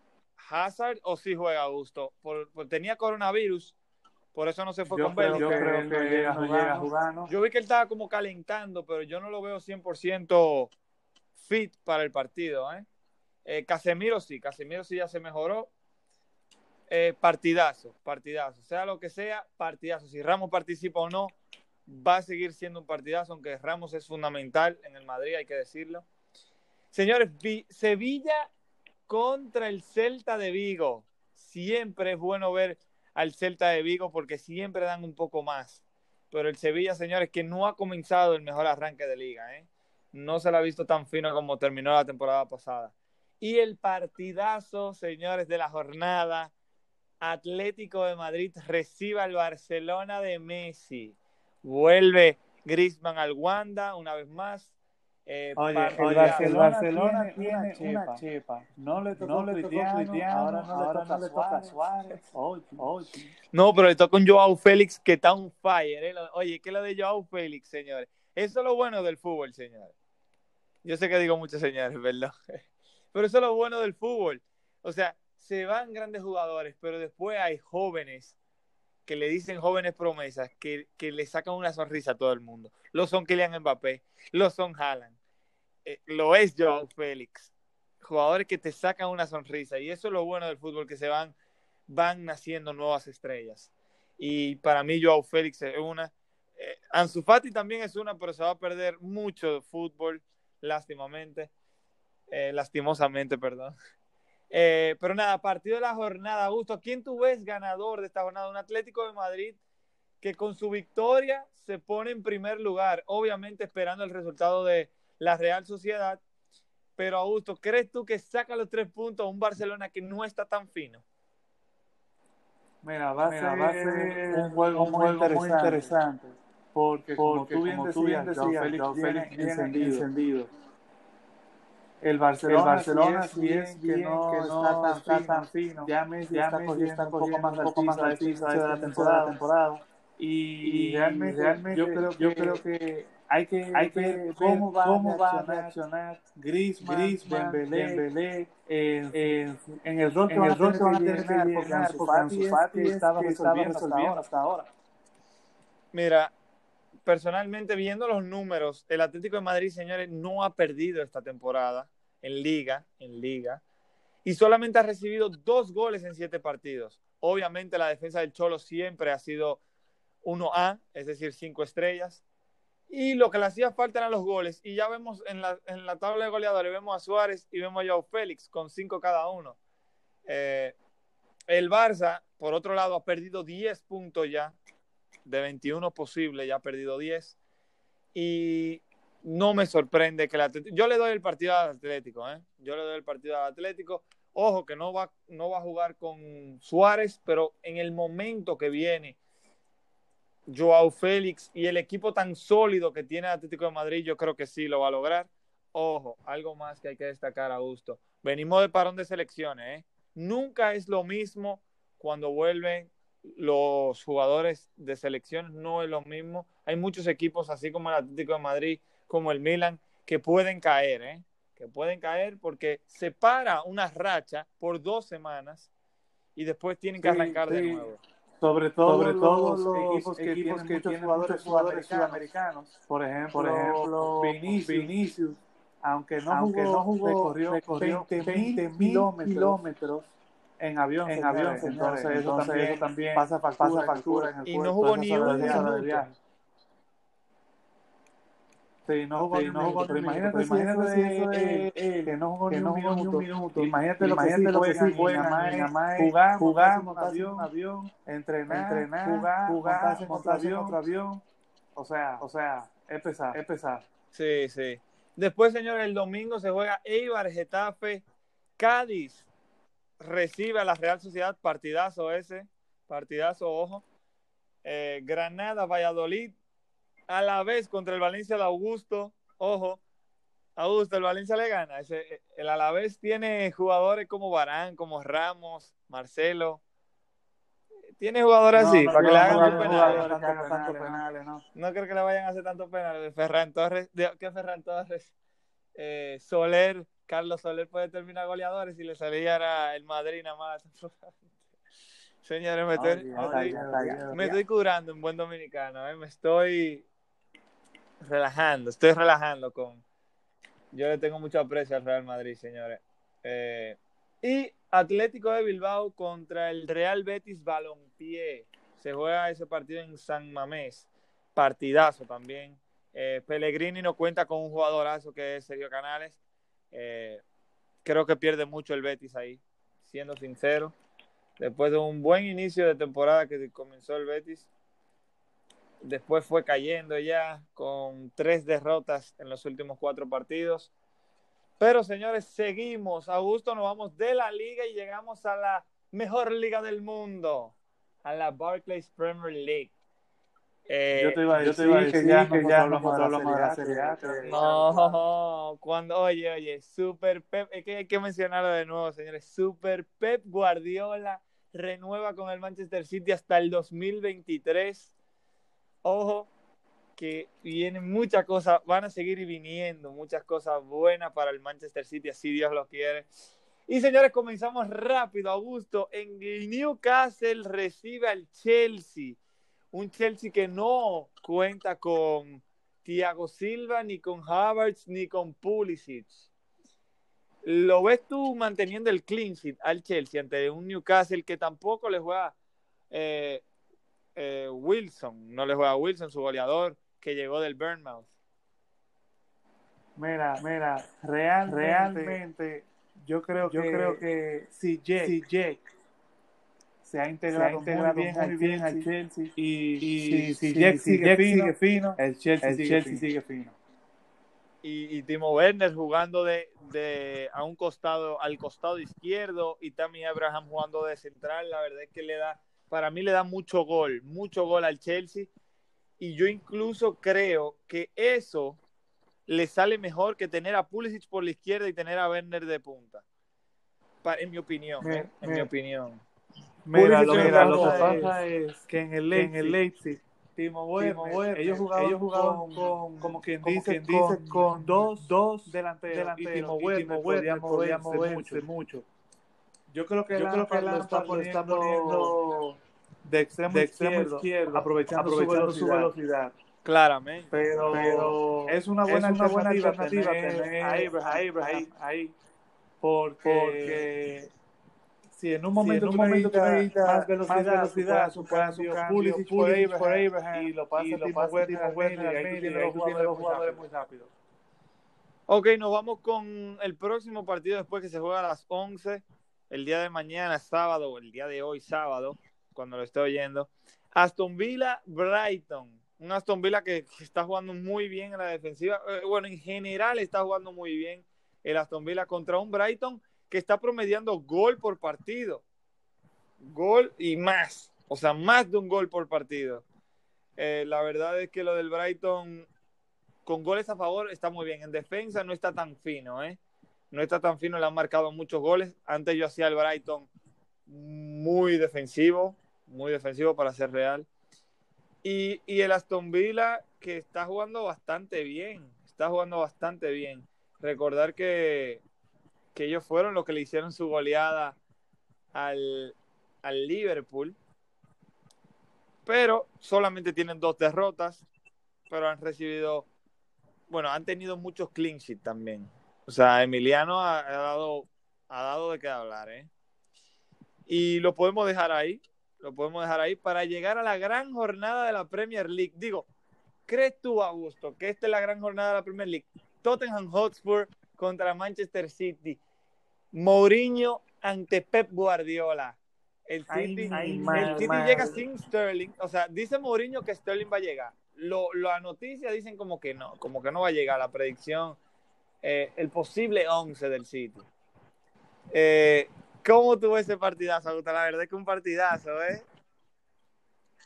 Hazard o sí juega Augusto, por, tenía coronavirus, por eso no se fue con Yo creo que, llega, no llega a jugar, ¿no? Yo vi que él estaba como calentando, pero yo no lo veo 100% fit para el partido, ¿eh? ¿eh? Casemiro sí, Casemiro sí ya se mejoró. Eh, partidazo, partidazo, sea lo que sea, partidazo. Si Ramos participa o no, va a seguir siendo un partidazo, aunque Ramos es fundamental en el Madrid, hay que decirlo. Señores, Sevilla contra el Celta de Vigo. Siempre es bueno ver al Celta de Vigo porque siempre dan un poco más. Pero el Sevilla, señores, que no ha comenzado el mejor arranque de liga, ¿eh? No se la ha visto tan fino como terminó la temporada pasada. Y el partidazo, señores, de la jornada. Atlético de Madrid recibe al Barcelona de Messi. Vuelve Griezmann al Wanda una vez más. Eh, oye, el Barcelona, tiene, una, chepa. No le tocó, no le tocó ahora no ahora le toca, a Suárez. No, pero le toca un Joao Félix que está un fire. ¿eh? Oye, ¿qué es lo de Joao Félix, señores? Eso es lo bueno del fútbol, señores. Yo sé que digo muchos señores, ¿verdad? Pero eso es lo bueno del fútbol. O sea, se van grandes jugadores, pero después hay jóvenes que le dicen jóvenes promesas que, le sacan una sonrisa a todo el mundo. Lo son Kylian Mbappé, lo son Haaland, eh, lo es Joao Félix. Jugadores que te sacan una sonrisa y eso es lo bueno del fútbol, que se van, van naciendo nuevas estrellas. Y para mí Joao Félix es una. Eh, Ansu Fati también es una, pero se va a perder mucho fútbol, lástimamente. Eh, lastimosamente, perdón. Eh, pero nada, partido de la jornada, Augusto, ¿quién tú ves ganador de esta jornada? Un Atlético de Madrid que con su victoria se pone en primer lugar, obviamente esperando el resultado de la Real Sociedad. Pero Augusto, ¿crees tú que saca los tres puntos a un Barcelona que no está tan fino? Mira, va, a, ser un juego, muy, interesante, Porque, como, tú bien decías, Félix, encendido el Barcelona, el Barcelona si es, que, no, que no está, tan, fino, ya está, cogiendo un poco más de poco más de la temporada, temporada. Y, y, realmente, realmente yo, creo que, yo creo que hay que, hay que ver cómo va, cómo va a reaccionar Griezmann, Griezmann Dembélé, en, en, el rol que van a tener que llenar, porque Ansu Fati estaba resolviendo hasta ahora. Mira, personalmente, viendo los números, el Atlético de Madrid, señores, no ha perdido esta temporada en liga, en liga, y solamente ha recibido dos goles en siete partidos. Obviamente la defensa del Cholo siempre ha sido 1A, es decir, cinco estrellas. Y lo que le hacía falta eran los goles. Y ya vemos en la, en la tabla de goleadores, vemos a Suárez y vemos a Joao Félix con cinco cada uno. Eh, el Barça, por otro lado, ha perdido 10 puntos ya de 21 posibles, ya ha perdido 10. Y no me sorprende que el Atlético. Yo le doy el partido al Atlético, ¿eh? Yo le doy el partido al Atlético. Ojo que no va, no va a jugar con Suárez, pero en el momento que viene Joao Félix y el equipo tan sólido que tiene el Atlético de Madrid, yo creo que sí lo va a lograr. Ojo, algo más que hay que destacar, a gusto. Venimos de parón de selecciones, ¿eh? Nunca es lo mismo cuando vuelven los jugadores de selección no es lo mismo. Hay muchos equipos, así como el Atlético de Madrid, como el Milan, que pueden caer, ¿eh? que pueden caer porque se para una racha por dos semanas y después tienen que arrancar de nuevo. Sobre todo, Sobre todo los, equipos que tienen, que muchos jugadores, jugadores sudamericanos. Por ejemplo, por ejemplo Vinicius, aunque no aunque jugó, no jugó recorrió, recorrió 20 mil kilómetros en avión, en avión, entonces, eso, también, también pasa factura, pasa factura en el y no jugó ni un minuto. Sí, no jugó, sí, no pero imagínate, si imagínate eso es, eh, que no jugó, ni, un minuto, un minuto. Imagínate, imagínate lo que sí juegan, jugar, jugar, montarse avión, avión, entrenar, entrenar, jugar, jugar, montarse en otro avión. O sea, o sea, es pesar, es. Sí, sí. Después, señores, el domingo se juega Eibar, Getafe, Cádiz, recibe a la Real Sociedad, partidazo ese. partidazo, ojo. Eh, Granada, Valladolid, a la vez contra el Valencia de Augusto, ojo. Augusto, el Valencia le gana. Ese, el Alavés tiene jugadores como Barán, como Ramos, Marcelo. Tiene jugadores así, para que le hagan penales. no. creo que le vayan a hacer tantos penales. Ferran Torres, ¿qué Ferran Torres? Eh, Soler, Carlos Soler puede terminar goleadores si le saliera el Madrid nada más. Señores, me estoy, me estoy curando en buen dominicano, ¿eh? me estoy relajando, estoy relajando con... Yo le tengo mucho aprecio al Real Madrid, señores. Eh, y Atlético de Bilbao contra el Real Betis Balompié. Se juega ese partido en San Mamés. Partidazo también. Eh, Pellegrini no cuenta con un jugadorazo que es Sergio Canales. Eh, creo que pierde mucho el Betis ahí, siendo sincero. Después de un buen inicio de temporada que comenzó el Betis, después fue cayendo ya con tres derrotas en los últimos cuatro partidos. Pero señores, seguimos. Augusto, nos vamos de la liga y llegamos a la mejor liga del mundo, a la Barclays Premier League. Eh, yo te iba a decir, que, ya, que ya hablamos, de la Serie A. No, cuando, oye, oye, Super Pep, es que hay que mencionarlo de nuevo, señores. Super Pep Guardiola renueva con el Manchester City hasta el 2023 ojo, que vienen muchas cosas, van a seguir viniendo muchas cosas buenas para el Manchester City, así Dios lo quiere. Y señores, comenzamos rápido, Augusto. En Newcastle recibe al Chelsea. Un Chelsea que no cuenta con Thiago Silva, ni con Havertz, ni con Pulisic. ¿Lo ves tú manteniendo el clean sheet al Chelsea ante un Newcastle que tampoco le juega eh, eh, Wilson, no le juega a Wilson, su goleador, que llegó del Burnmouth. Mira, mira, realmente, yo creo yo que, creo que si Jake, se ha integrado, muy, bien, al Chelsea y, si, Jake, sigue, fino, el Chelsea, sigue, fino. Y, y, Timo Werner jugando de, de, a un costado, al costado izquierdo y Tammy Abraham jugando de central, la verdad es que le da para mí le da mucho gol, mucho gol al Chelsea. Y yo incluso creo que eso le sale mejor que tener a Pulisic por la izquierda y tener a Werner de punta. en mi opinión, ¿eh? en mi opinión. Mira, lo, que pasa es que en el Leipzig, en el Leipzig Timo Werner, ellos jugaban, ellos jugaban con, como quien dice, dice con, dos, dos delanteros, delanteros y Timo Werner, podía moverse, mucho. Yo creo que, yo creo que lo está poniendo, de extremo, de extremo izquierdo, aprovechando, aprovechando su, velocidad. Claramente. Pero, pero, es una buena, es una buena alternativa tener a Abraham, ahí, Porque, porque, si en un momento, si en un momento tú necesitas más velocidad, más velocidad su cambio, Pulisic por Abraham, y lo pasa, y lo pasa Werner, y ahí tienes los jugadores muy rápidos. Ok, nos vamos con el próximo partido después que se juega a las 11 el día de mañana, sábado, el día de hoy, sábado, cuando lo estoy oyendo. Aston Villa, Brighton. Un Aston Villa que, está jugando muy bien en la defensiva. Eh, bueno, en general está jugando muy bien el Aston Villa contra un Brighton que está promediando gol por partido. Gol y más. O sea, más de un gol por partido. Eh, la verdad es que lo del Brighton con goles a favor está muy bien. En defensa no está tan fino, ¿eh? No está tan fino, le han marcado muchos goles. Antes yo hacía el Brighton muy defensivo, muy defensivo para ser real. Y, el Aston Villa que está jugando bastante bien, está jugando bastante bien. Recordar que, que ellos fueron los que le hicieron su goleada al, al Liverpool, pero solamente tienen dos derrotas, pero han recibido, bueno, han tenido muchos clean sheets también. O sea, Emiliano ha, dado, ha dado de qué hablar, ¿eh? Y lo podemos dejar ahí, lo podemos dejar ahí para llegar a la gran jornada de la Premier League. Digo, ¿crees tú, Augusto, que esta es la gran jornada de la Premier League? Tottenham Hotspur contra Manchester City. Mourinho ante Pep Guardiola. El City, el City llega sin Sterling. O sea, dice Mourinho que Sterling va a llegar. Lo, la noticia dicen como que no, como que no va a llegar. La predicción eh, el posible 11 del City. Eh, ¿Cómo tuvo ese partidazo, La verdad es que un partidazo, ¿eh?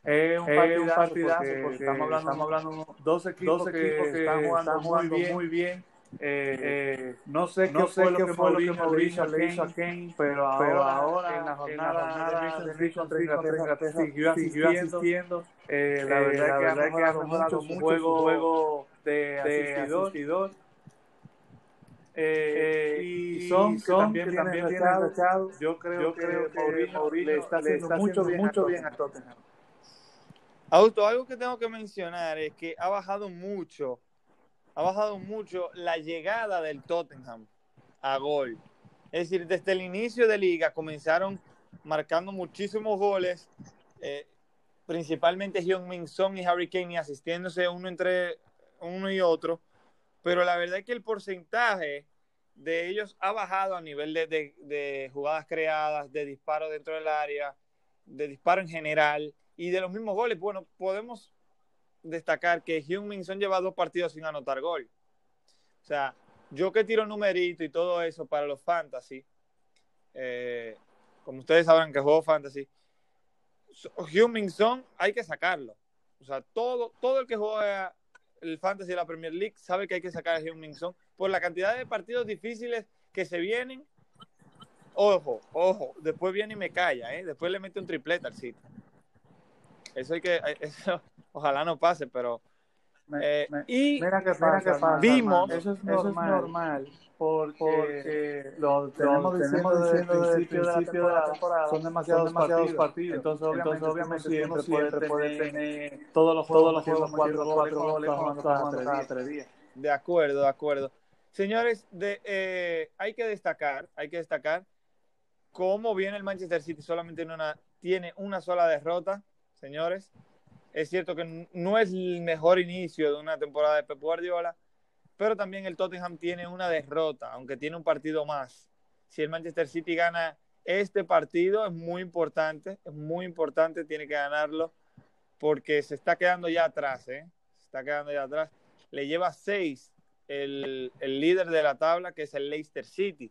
Es un partidazo, porque, estamos hablando, estamos hablando dos equipos, dos equipos que, están jugando, muy, bien, muy bien. Eh, eh, no sé no qué sé fue lo que Mourinho le hizo a Kane, pero ahora, pero ahora en la jornada, de Richard Inglaterra siguió asistiendo. Eh, la verdad, la verdad que ha mejorado mucho su juego, juego de asistidor. Eh, y son, son que también, también rechazado. Yo creo, yo creo que, Mourinho, Mourinho le está haciendo, le está mucho, bien, mucho bien a Tottenham. Auto, algo que tengo que mencionar es que ha bajado mucho, ha bajado mucho la llegada del Tottenham a gol. Es decir, desde el inicio de liga comenzaron marcando muchísimos goles, eh, principalmente Hyun Min Son y Harry Kane y asistiéndose uno entre uno y otro, pero la verdad es que el porcentaje de ellos ha bajado a nivel de, de, jugadas creadas, de disparos dentro del área, de disparo en general y de los mismos goles, bueno, podemos destacar que Hyun Son lleva dos partidos sin anotar gol. O sea, yo que tiro numerito y todo eso para los fantasy, eh, como ustedes sabrán que juego fantasy, Hyun Son hay que sacarlo. O sea, todo, todo el que juega el fantasy de la Premier League sabe que hay que sacar a Hyun Min Son por la cantidad de partidos difíciles que se vienen. Ojo, ojo, después viene y me calla, ¿eh? después le mete un triplete al sitio. Eso hay que, eso, ojalá no pase, pero. Eh, y mira que pasa, vimos. Eso es normal, eso es normal porque, porque lo tenemos, diciendo, desde el principio, de, la principio de la temporada, son demasiados, son demasiados partidos. partidos. Entonces, obviamente, Entonces, obviamente siempre, siempre puede tener todos los juegos, todos los juegos cuatro, goles cada tres días. De acuerdo, de acuerdo. Señores, de, eh, hay que destacar, hay que destacar cómo viene el Manchester City solamente en una, tiene una sola derrota señores. Es cierto que no es el mejor inicio de una temporada de Pep Guardiola, pero también el Tottenham tiene una derrota, aunque tiene un partido más. Si el Manchester City gana este partido, es muy importante, es muy importante, tiene que ganarlo, porque se está quedando ya atrás, ¿eh? Está quedando ya atrás. Le lleva seis el, el líder de la tabla, que es el Leicester City.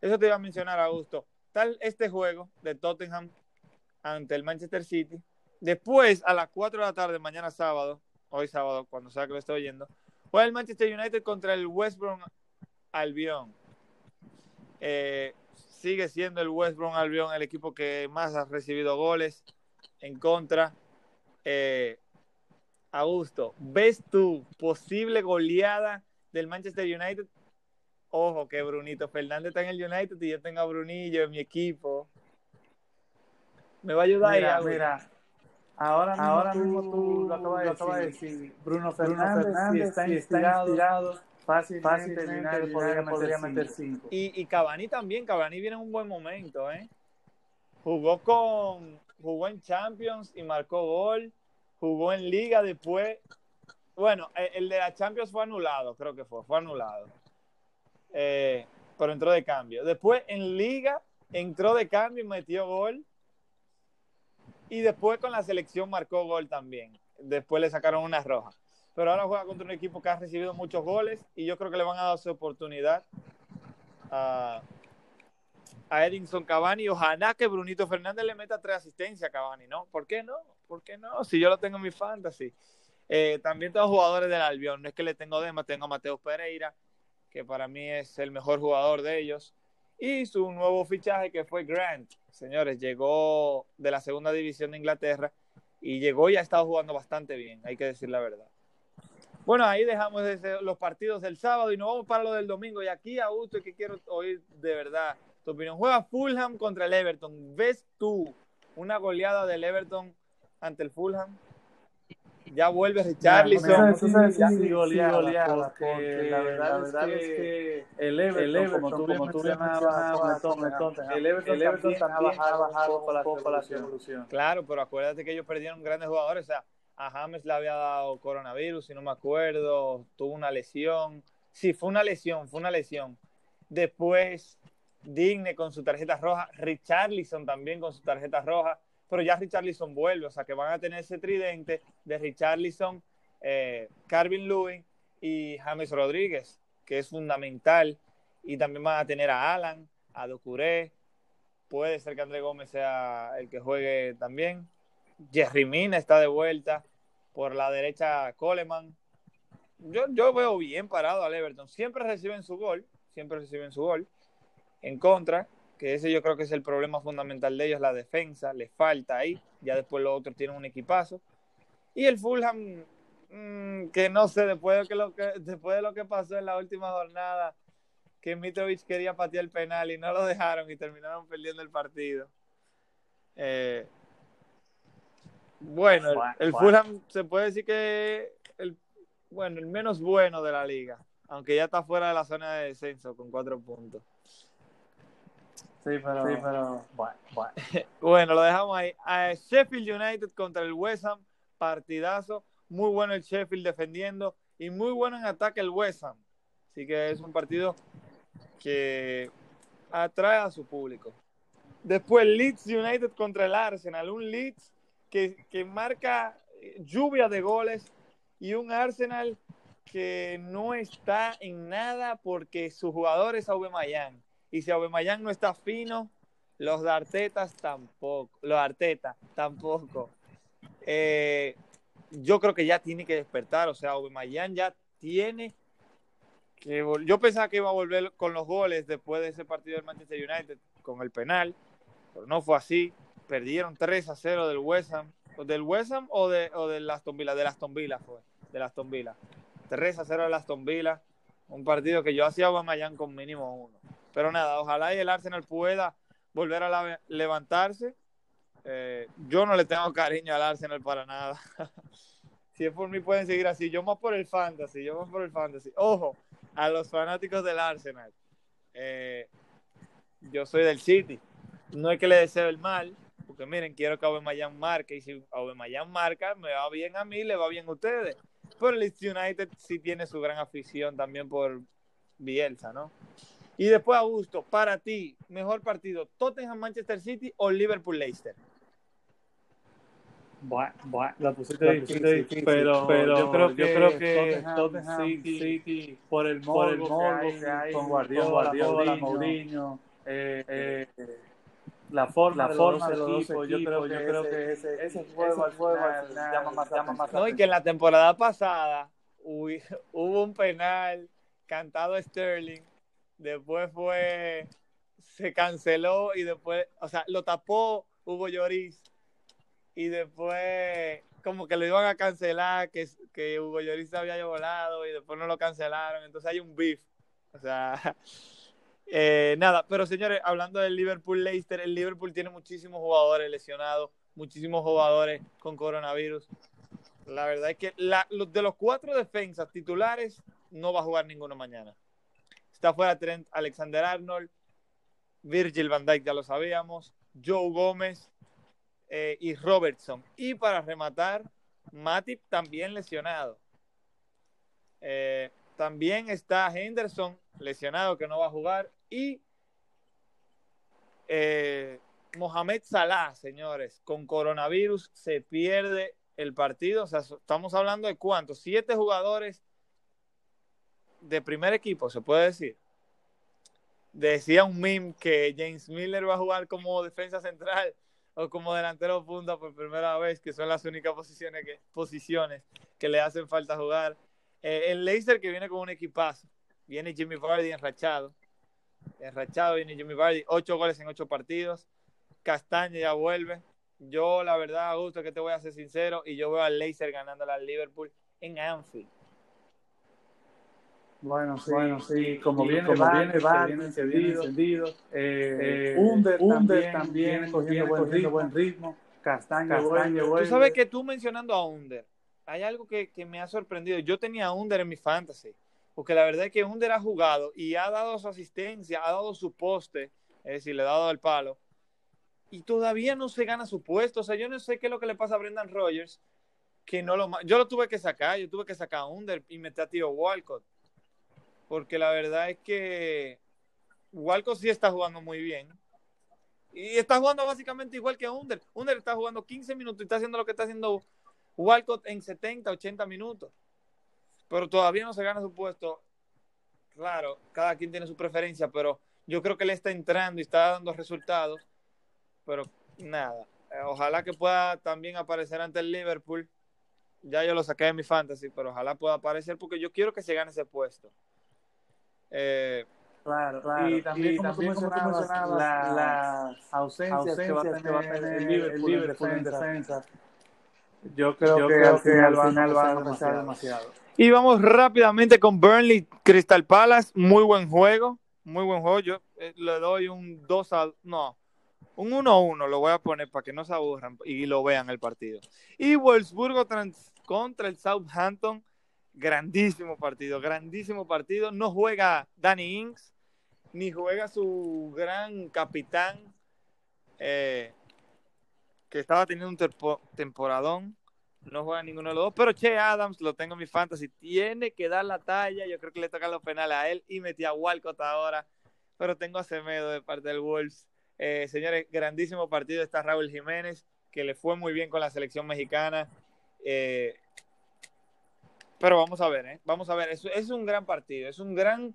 Eso te iba a mencionar, Augusto. Tal este juego de Tottenham ante el Manchester City Después, a las 4 de la tarde, mañana sábado, hoy sábado, cuando sea que lo estoy oyendo, juega el Manchester United contra el West Brom Albion. Eh, sigue siendo el West Brom Albion el equipo que más ha recibido goles en contra. Eh, Augusto, ¿ves tú posible goleada del Manchester United? Ojo, que Brunito Fernández está en el United y yo tengo a Brunillo en mi equipo. Me va a ayudar mira, ahí. Mira, Ahora mismo, Ahora mismo tú, lo acabas de, decir. Bruno Fernández, si está, inspirado, fácilmente, podría, meter 5. Y, y Cavani también, Cavani viene en un buen momento, ¿eh? Jugó con jugó en Champions y marcó gol, jugó en Liga después. Bueno, e, el de la Champions fue anulado, creo que fue, fue anulado. Eh, pero entró de cambio. Después en Liga entró de cambio y metió gol y después con la selección marcó gol también. Después le sacaron una roja. Pero ahora juega contra un equipo que ha recibido muchos goles y yo creo que le van a dar su oportunidad a, a Edinson Cavani. Ojalá que Brunito Fernández le meta tres asistencias a Cavani, ¿no? ¿Por qué no? ¿Por qué no? Si yo lo tengo en mi fantasy. Eh, también tengo jugadores del Albion. No es que le tengo dema, tengo a Mateo Pereira, que para mí es el mejor jugador de ellos y su nuevo fichaje que fue Grant. Señores, llegó de la segunda división de Inglaterra y llegó y ha estado jugando bastante bien, hay que decir la verdad. Bueno, ahí dejamos los partidos del sábado y nos vamos para lo del domingo. Y aquí, Augusto, que quiero oír de verdad tu opinión. Juega Fulham contra el Everton. ¿Ves tú una goleada del Everton ante el Fulham? Ya vuelve Richarlison. Sí, sí, goleada, porque la verdad, es, que el Everton, como tú, tú mencionabas, el Everton, también ha bajado un poco la evolución. Claro, pero acuérdate que ellos perdieron grandes jugadores, o sea, a James le había dado coronavirus, si no me acuerdo, tuvo una lesión. Sí, fue una lesión, fue una lesión. Después, Digne con su tarjeta roja, Richarlison también con su tarjeta roja pero ya Richarlison vuelve, o sea que van a tener ese tridente de Richarlison, eh, Carvin Lewin y James Rodríguez, que es fundamental, y también van a tener a Alan, a Docuré, puede ser que André Gómez sea el que juegue también. Jerry Mina está de vuelta. Por la derecha, Coleman. Yo, yo veo bien parado al Everton. Siempre reciben su gol. Siempre reciben su gol. En contra, que ese yo creo que es el problema fundamental de ellos, la defensa. Les falta ahí. Ya después los otros tienen un equipazo. Y el Fulham, mmm, que no sé, después de, lo que, después de lo que pasó en la última jornada, que Mitrovic quería patear el penal y no lo dejaron y terminaron perdiendo el partido. Eh, bueno, el, el Fulham se puede decir que el, bueno, el menos bueno de la liga, aunque ya está fuera de la zona de descenso con cuatro puntos. Sí, pero, sí, pero bueno, bueno. bueno, lo dejamos ahí. A Sheffield United contra el West Ham, partidazo. Muy bueno el Sheffield defendiendo y muy bueno en ataque el West Ham. Así que es un partido que atrae a su público. Después Leeds United contra el Arsenal, un Leeds que, que marca lluvia de goles y un Arsenal que no está en nada porque su jugador es Aubameyang. Y si Aubameyang no está fino, los de Artetas tampoco. Los Arteta tampoco. Eh, yo creo que ya tiene que despertar. O sea, Aubameyang ya tiene que... Yo pensaba que iba a volver con los goles después de ese partido del Manchester United con el penal. Pero no fue así. Perdieron 3 a 0 del West Ham. ¿Del West Ham o de, o de Aston Villa? De Aston Villa fue. De Aston Villa. 3 a 0 de Aston Villa. Un partido que yo hacía Aubameyang con mínimo uno. Pero nada, ojalá y el Arsenal pueda volver a levantarse. Eh, yo no le tengo cariño al Arsenal para nada. si es por mí pueden seguir así. Yo más por el fantasy, yo más por el fantasy. Ojo, a los fanáticos del Arsenal. Eh, yo soy del City. No es que le deseo el mal, porque miren, quiero que Aubameyang marque y si Aubameyang marca, me va bien a mí, le va bien a ustedes. Pero el United sí tiene su gran afición también por Bielsa, ¿no? Y después, Augusto, para ti, mejor partido, Tottenham-Manchester City o Liverpool-Leicester. Bueno, bueno, la pusiste, la pusiste difícil, difícil, pero, pero yo creo que, yo creo que Tottenham, Tottenham City, City, por el morbo, por el morbo que, hay con Guardiola, Guardiola Mourinho, eh, eh, la forma, la forma de los, equipos, yo creo que, yo creo que ese, ese juego, juego al final llama más, llama más No, y que en la temporada pasada hubo, hubo un penal cantado a Sterling después fue, se canceló y después, o sea, lo tapó Hugo Lloris y después como que lo iban a cancelar, que, que Hugo Lloris había volado y después no lo cancelaron, entonces hay un beef, o sea, eh, nada, pero señores, hablando del Liverpool-Leicester, el Liverpool tiene muchísimos jugadores lesionados, muchísimos jugadores con coronavirus. La verdad es que la, de los cuatro defensas titulares no va a jugar ninguno mañana. Está fuera Trent Alexander Arnold, Virgil van Dijk, ya lo sabíamos, Joe Gómez eh, y Robertson. Y para rematar, Matip también lesionado. Eh, también está Henderson lesionado que no va a jugar. Y eh, Mohamed Salah, señores, con coronavirus se pierde el partido. O sea, estamos hablando de cuántos? Siete jugadores de primer equipo, se puede decir. Decía un meme que James Miller va a jugar como defensa central o como delantero punta por primera vez, que son las únicas posiciones que, posiciones que le hacen falta jugar. Eh, el Leicester que viene con un equipazo. Viene Jimmy Vardy enrachado. Enrachado viene Jimmy Vardy. Ocho goles en ocho partidos. Castaña ya vuelve. Yo, la verdad, gusto que te voy a ser sincero, y yo veo al Leicester ganando al Liverpool en Anfield. Bueno, sí, bueno, sí, como viene, como Bar, viene, Bar, viene encendido, encendido. Eh, eh, Under, Under también, también cogiendo, buen, cogiendo ritmo, buen ritmo. Castaño, Castaño vuelve. Tú sabes que tú mencionando a Under, hay algo que, que, me ha sorprendido. Yo tenía a Under en mi fantasy, porque la verdad es que Under ha jugado y ha dado su asistencia, ha dado su poste, es decir, le ha dado el palo, y todavía no se gana su puesto. O sea, yo no sé qué es lo que le pasa a Brendan Rogers, que no lo... Yo lo tuve que sacar, yo tuve que sacar a Under y meter a Tío Walcott porque la verdad es que Walcott sí está jugando muy bien. Y está jugando básicamente igual que Under. Under está jugando 15 minutos y está haciendo lo que está haciendo Walcott en 70, 80 minutos. Pero todavía no se gana su puesto. Claro, cada quien tiene su preferencia, pero yo creo que le está entrando y está dando resultados. Pero nada. Eh, ojalá que pueda también aparecer ante el Liverpool. Ya yo lo saqué de mi fantasy, pero ojalá pueda aparecer porque yo quiero que se gane ese puesto. Eh, Claro, claro. Y también, y como, también tú mencionabas, las la ausencias, ausencias que, va tener, que va a tener el Liverpool, el Liverpool en defensa. Yo creo, yo que, creo al que al final van a pasar demasiado. Y vamos rápidamente con Burnley Crystal Palace. Muy buen juego. Muy buen juego. Yo eh, le doy un 2 a. No. Un 1-1 lo voy a poner para que no se aburran y lo vean el partido. Y Wolfsburgo trans, contra el Southampton. Grandísimo partido, grandísimo partido. No juega Danny Ings, ni juega su gran capitán, eh, que estaba teniendo un temporadón. No juega ninguno de los dos, pero Che Adams lo tengo en mi fantasy. Tiene que dar la talla. Yo creo que le toca los penales a él y metí a Walcott ahora. Pero tengo a Semedo de parte del Wolves. Eh, señores, grandísimo partido. Está Raúl Jiménez, que le fue muy bien con la selección mexicana. Eh, pero vamos a ver, ¿eh? Vamos a ver. Es, es un gran partido. Es un gran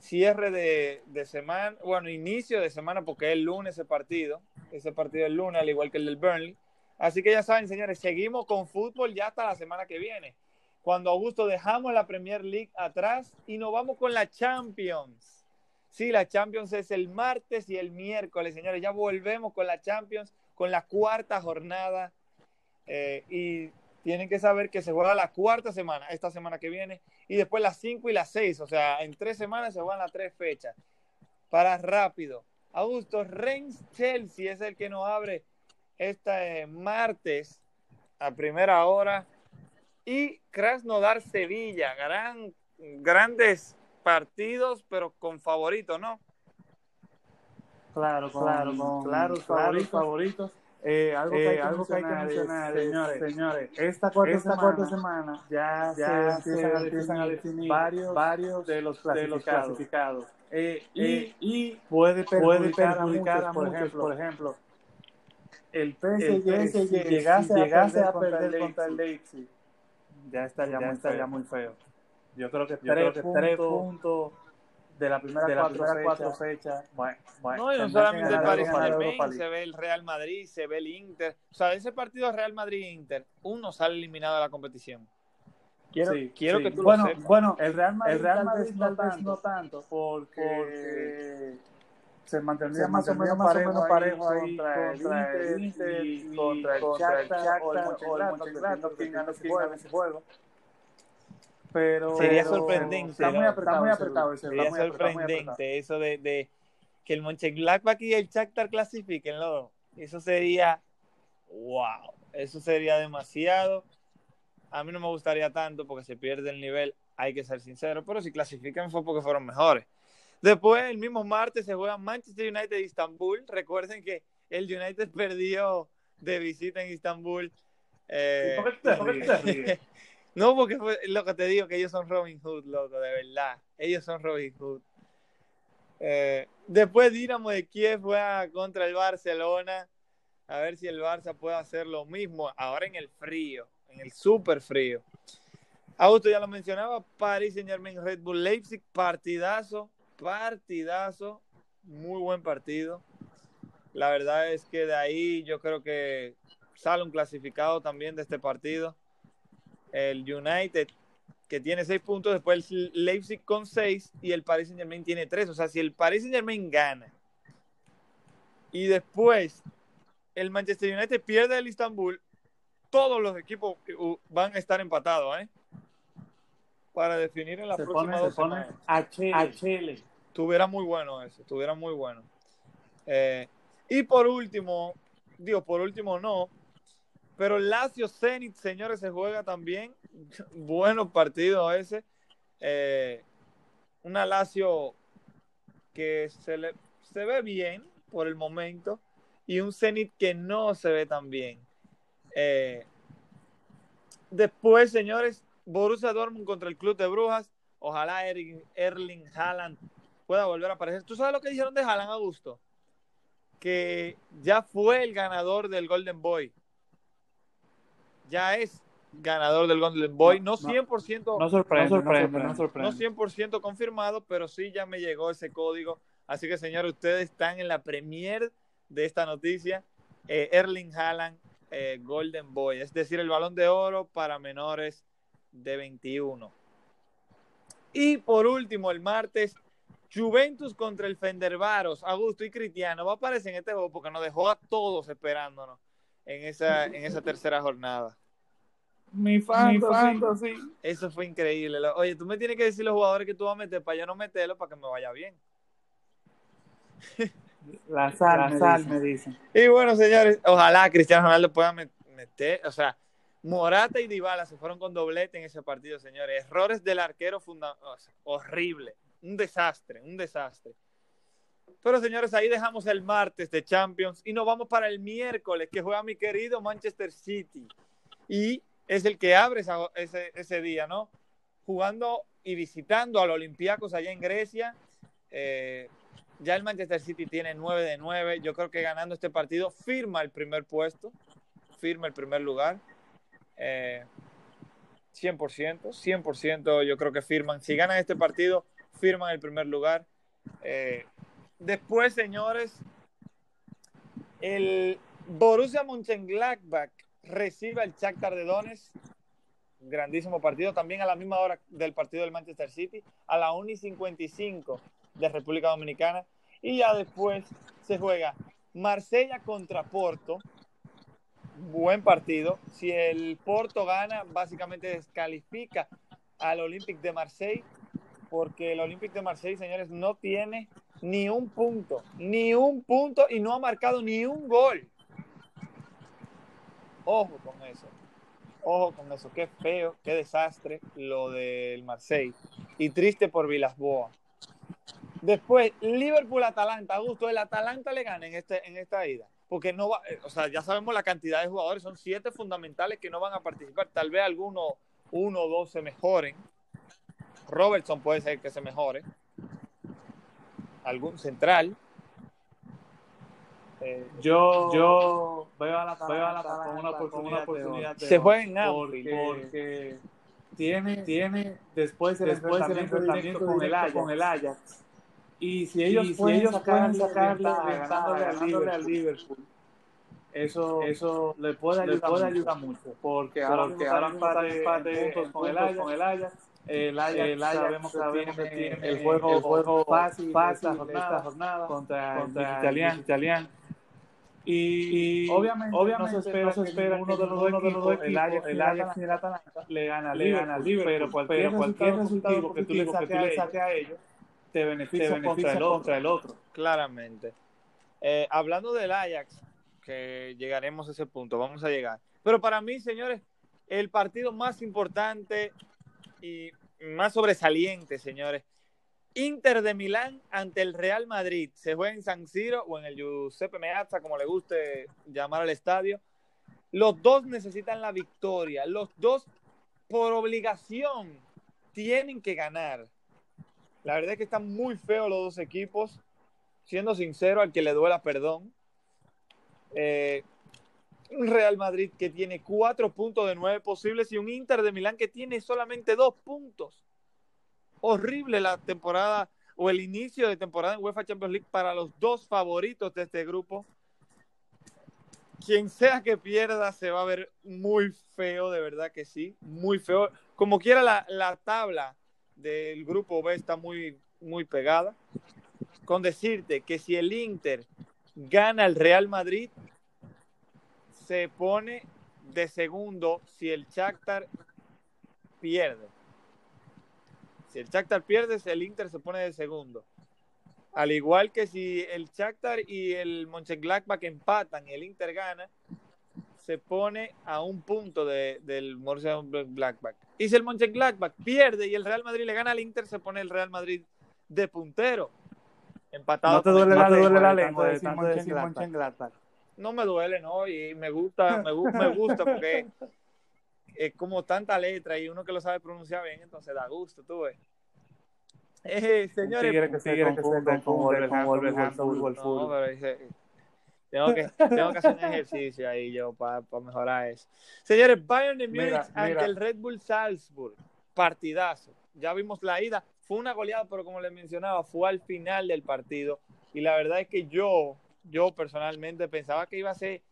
cierre de, de, semana, bueno, inicio de semana, porque es el lunes ese partido, ese partido es el lunes, al igual que el del Burnley. Así que ya saben, señores, seguimos con fútbol ya hasta la semana que viene. Cuando Augusto dejamos la Premier League atrás y nos vamos con la Champions. Sí, la Champions es el martes y el miércoles, señores. Ya volvemos con la Champions, con la cuarta jornada. Eh, y tienen que saber que se juega la cuarta semana, esta semana que viene, y después las cinco y las seis, o sea, en tres semanas se juegan las tres fechas. Para rápido, Augusto, Reims Chelsea es el que nos abre este martes a primera hora, y Krasnodar Sevilla, gran, grandes partidos, pero con favoritos, ¿no? Claro, claro, con, claro, favoritos. favoritos eh, algo, que hay que, algo mencionar, señores, señores, esta cuarta, esta semana, cuarta semana ya, ya se, se, empiezan, a definir varios, varios de los clasificados. De los clasificados. Eh, y, y, puede perjudicar, puede perjudicar a, muchos, a muchos, por ejemplo, el PSG, el PSG si llegase, si llegase a perder contra el Leipzig, ya estaría, ya muy, estaría feo. muy feo. Yo creo que, Yo tres, creo que puntos, tres puntos de la primera, de la cuatro, primera cuatro fechas. Bueno, bueno, no, y no solamente el Paris Saint se ve el Real Madrid, se ve el Inter. O sea, de ese partido Real Madrid-Inter, uno sale eliminado de la competición. Quiero, sí, quiero sí. que tú bueno, lo sepas. Bueno, el Real Madrid, el Real Madrid tal, vez no tanto, porque, porque se mantendría más o menos parejo, parejo ahí contra, contra el Inter, y contra el Shakhtar o el Mönchengladbach, no quién gana ese juego pero sería sorprendente. Está, muy apretado, muy apretado Sería sorprendente eso de, de, que el Mönchengladbach y el Shakhtar clasifiquen Eso sería wow, eso sería demasiado. A mí no me gustaría tanto porque se pierde el nivel, hay que ser sincero, pero si clasifican fue porque fueron mejores. Después, el mismo martes se juega Manchester United y Istanbul. Recuerden que el United perdió de visita en Istanbul. Eh, No, porque fue lo que te digo, que ellos son Robin Hood, loco, de verdad. Ellos son Robin Hood. Eh, después Dinamo de Kiev juega contra el Barcelona. A ver si el Barça puede hacer lo mismo ahora en el frío, en el súper frío. Augusto ya lo mencionaba, París Saint Germain, Red Bull Leipzig, partidazo, partidazo, muy buen partido. La verdad es que de ahí yo creo que sale un clasificado también de este partido el United que tiene seis puntos, después el Leipzig con seis y el Paris Saint Germain tiene tres. O sea, si el Paris Saint Germain gana y después el Manchester United pierde el Istanbul, todos los equipos van a estar empatados, ¿eh? Para definir en la próxima dos semanas. A Chile. Tuviera muy bueno eso, tuviera muy bueno. Eh, y por último, digo, por último no, pero Lazio Zenit, señores, se juega también. Buenos partidos ese. Eh, una Lazio que se, le, se ve bien por el momento y un Zenit que no se ve tan bien. Eh, después, señores, Borussia Dortmund contra el Club de Brujas. Ojalá Erling, Erling Haaland pueda volver a aparecer. ¿Tú sabes lo que dijeron de Haaland, Augusto? Que ya fue el ganador del Golden Boy ya es ganador del Golden Boy. No, 100%, no, sorprende, no, sorprende, no, sorprende, no 100% confirmado, pero sí ya me llegó ese código. Así que, señores, ustedes están en la premier de esta noticia. eh, Erling Haaland eh, Golden Boy, es decir, el balón de oro para menores de 21. Y por último, el martes, Juventus contra el Fendervaros, Augusto y Cristiano, va a aparecer en este juego porque nos dejó a todos esperándonos en esa, en esa tercera jornada. Mi fantasy. Eso fue increíble. Oye, tú me tienes que decir los jugadores que tú vas a meter para yo no meterlo para que me vaya bien. La sal, la sal me dicen. Y bueno, señores, ojalá Cristiano Ronaldo pueda meter, o sea, Morata y Dybala se fueron con doblete en ese partido, señores. Errores del arquero funda horrible, un desastre, un desastre. Pero señores, ahí dejamos el martes de Champions y nos vamos para el miércoles que juega mi querido Manchester City. Y es el que abre ese, ese día, ¿no? Jugando y visitando al Olympiacos allá en Grecia. Eh, ya el Manchester City tiene 9 de 9. Yo creo que ganando este partido firma el primer puesto, firma el primer lugar. 100%, 100% yo creo que firman. Si ganan este partido, firman el primer lugar. Eh, después, señores, el Borussia Mönchengladbach recibe al Shakhtar de Donetsk. Grandísimo partido. También a la misma hora del partido del Manchester City, a la 1 y 55 de República Dominicana. Y ya después se juega Marsella contra Porto. Buen partido. Si el Porto gana, básicamente descalifica al Olympique de Marseille, porque el Olympique de Marseille, señores, no tiene ni un punto, ni un punto y no ha marcado ni un gol. Ojo con eso. Ojo con eso. Qué feo, qué desastre lo del Marseille. Y triste por Vilasboa. Después, Liverpool-Atalanta. Augusto, el Atalanta le gana en, este, en esta ida. Porque no va, eh, o sea, ya sabemos la cantidad de jugadores, son siete fundamentales que no van a participar. Tal vez alguno, uno o dos se mejoren. Robertson puede ser que se mejore. Algún central. Eh, yo, yo veo a la Atalanta con una oportunidad, oportunidad de, se juega en porque, porque, tiene, tiene después, después del enfrentamiento con el Ajax, con el Ajax y si ellos, y pueden, si ellos sacar, pueden al, Liverpool, eso, eso le puede ayudar, le puede ayudar mucho. Porque, porque ahora empate, empate puntos con el Ajax. Con el Ajax. El Ajax, el Ajax sabemos, sabemos que, tiene, que, tiene, el juego, el juego fácil, fácil esta, jornada, esta jornada contra, contra el italiano. italiano. Y, y, obviamente, obviamente no se espera, no se espera que uno de los dos equipos, el Ajax, el Ajax y el Atalanta le gana al Liverpool, pero cualquier, pero cualquier resultado que tú le saques a ellos te beneficia, contra, el otro, el otro. Claramente. Eh, hablando del Ajax, que llegaremos a ese punto, vamos a llegar. Pero para mí, señores, el partido más importante y más sobresaliente, señores, Inter de Milán ante el Real Madrid. Se juega en San Siro o en el Giuseppe Meazza, como le guste llamar al estadio. Los dos necesitan la victoria. Los dos, por obligación, tienen que ganar. La verdad es que están muy feos los dos equipos. Siendo sincero, al que le duela, perdón. Eh, un Real Madrid que tiene cuatro puntos de nueve posibles y un Inter de Milán que tiene solamente dos puntos. Horrible la temporada o el inicio de temporada en UEFA Champions League para los dos favoritos de este grupo. Quien sea que pierda se va a ver muy feo, de verdad que sí, muy feo. Como quiera la, la tabla del grupo B está muy, muy pegada. Con decirte que si el Inter gana el Real Madrid, se pone de segundo si el Shakhtar pierde. Si el Shakhtar pierde, el Inter se pone de segundo. Al igual que si el Shakhtar y el Mönchengladbach empatan y el Inter gana, se pone a un punto de, del Mönchengladbach. Y si el Mönchengladbach pierde y el Real Madrid le gana al Inter, se pone el Real Madrid de puntero. Empatado. No te duele, la, duele la lengua de decir Mönchengladbach. No me duele, ¿no? Y me gusta, me, me gusta porque es como tanta letra y uno que lo sabe pronunciar bien, entonces da gusto, tú ves. Eh, señores, quiere que se con Wolverhampton, no, pero tengo que, tengo que hacer un ejercicio ahí yo para mejorar eso. Señores, Bayern de Múnich ante el Red Bull Salzburg. Partidazo. Ya vimos la ida. Fue una goleada, pero como les mencionaba, fue al final del partido. Y la verdad es que yo, yo personalmente pensaba que iba a ser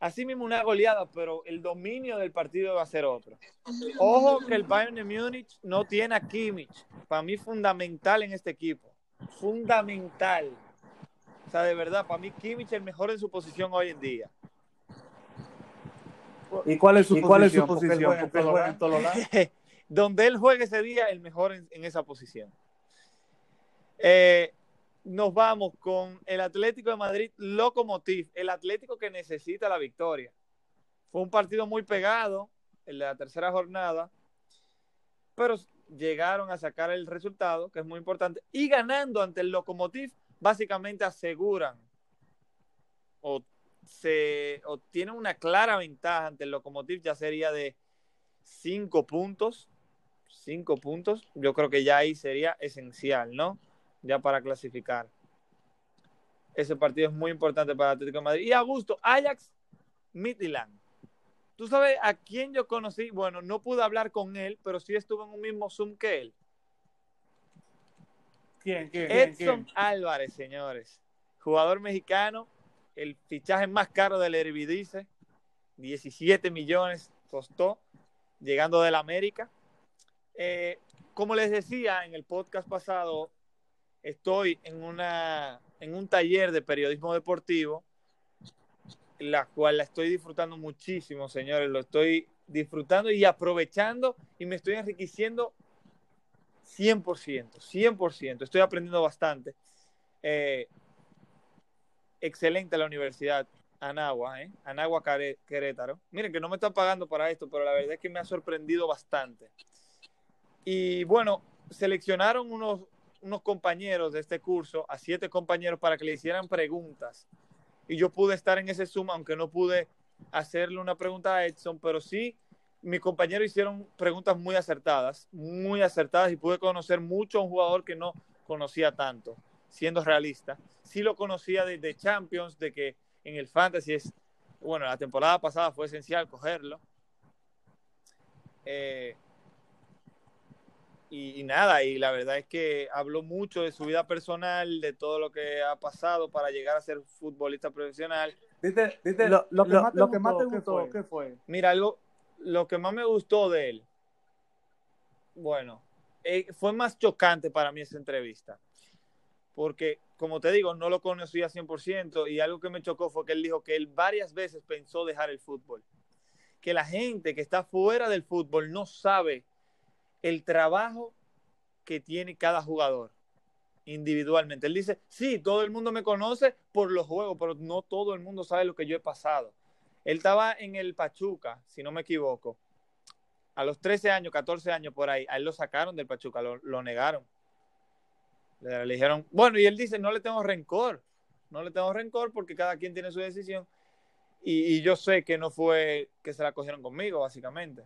Así mismo una goleada, pero el dominio del partido va a ser otro. Ojo que el Bayern de Múnich no tiene a Kimmich. Para mí fundamental en este equipo. Fundamental. O sea, de verdad, para mí Kimmich es el mejor en su posición hoy en día. ¿Y cuál es su ¿Y posición? cuál es su Porque él posición? juega en Porque él todos juega lados. en todos lados. Donde él juegue ese día, el mejor en, en esa posición. Eh, nos vamos con el Atlético de Madrid Locomotiv, el Atlético que necesita la victoria. Fue un partido muy pegado, de la tercera jornada, pero llegaron a sacar el resultado, que es muy importante, y ganando ante el Locomotiv, básicamente aseguran o se obtienen una clara ventaja ante el Locomotiv, ya sería de cinco puntos. Cinco puntos, yo creo que ya ahí sería esencial, ¿no? Ya para clasificar. Ese partido es muy importante para Atlético de Madrid. Y Augusto, Ajax Midland. ¿Tú sabes a quién yo conocí? Bueno, no pude hablar con él, pero sí estuve en un mismo Zoom que él. ¿Quién, quién, Edson quién? Álvarez, señores. Jugador mexicano, el fichaje más caro del Eredivisie, 17 millones costó, llegando del América. Eh, como les decía en el podcast pasado, estoy en, una, en un taller de periodismo deportivo, la cual la estoy disfrutando muchísimo, señores. Lo estoy disfrutando y aprovechando y me estoy enriqueciendo 100%, 100%. Estoy aprendiendo bastante. Eh, excelente la universidad, Anagua, ¿eh? Anagua Querétaro. Miren que no me están pagando para esto, pero la verdad es que me ha sorprendido bastante. Y bueno, seleccionaron unos, unos compañeros de este curso, a siete compañeros, para que le hicieran preguntas. Y yo pude estar en ese Zoom, aunque no pude hacerle una pregunta a Edson, pero sí, mis compañeros hicieron preguntas muy acertadas, muy acertadas, y pude conocer mucho a un jugador que no conocía tanto, siendo realista. Sí lo conocía de, de Champions, de que en el Fantasy es, bueno, la temporada pasada fue esencial cogerlo. Eh, y, y nada, y la verdad es que habló mucho de su vida personal, de todo lo que ha pasado para llegar a ser futbolista profesional. Dite, dite, Lo- lo, que lo- más te lo que gustó, más te ¿qué gustó, fue? ¿Qué fue? Mira, algo, lo que más me gustó de él, bueno, eh, fue más chocante para mí esa entrevista. Porque, como te digo, no lo conocía 100% y algo que me chocó fue que él dijo que él varias veces pensó dejar el fútbol. Que la gente que está fuera del fútbol no sabe el trabajo que tiene cada jugador individualmente. Él dice, sí, todo el mundo me conoce por los juegos, pero no todo el mundo sabe lo que yo he pasado. Él estaba en el Pachuca, si no me equivoco. A los 13 años, 14 años por ahí, a él lo sacaron del Pachuca, lo, negaron. Le, le dijeron, bueno, y él dice, no le tengo rencor, no le tengo rencor porque cada quien tiene su decisión. Y, y yo sé que no fue que se la cogieron conmigo, básicamente.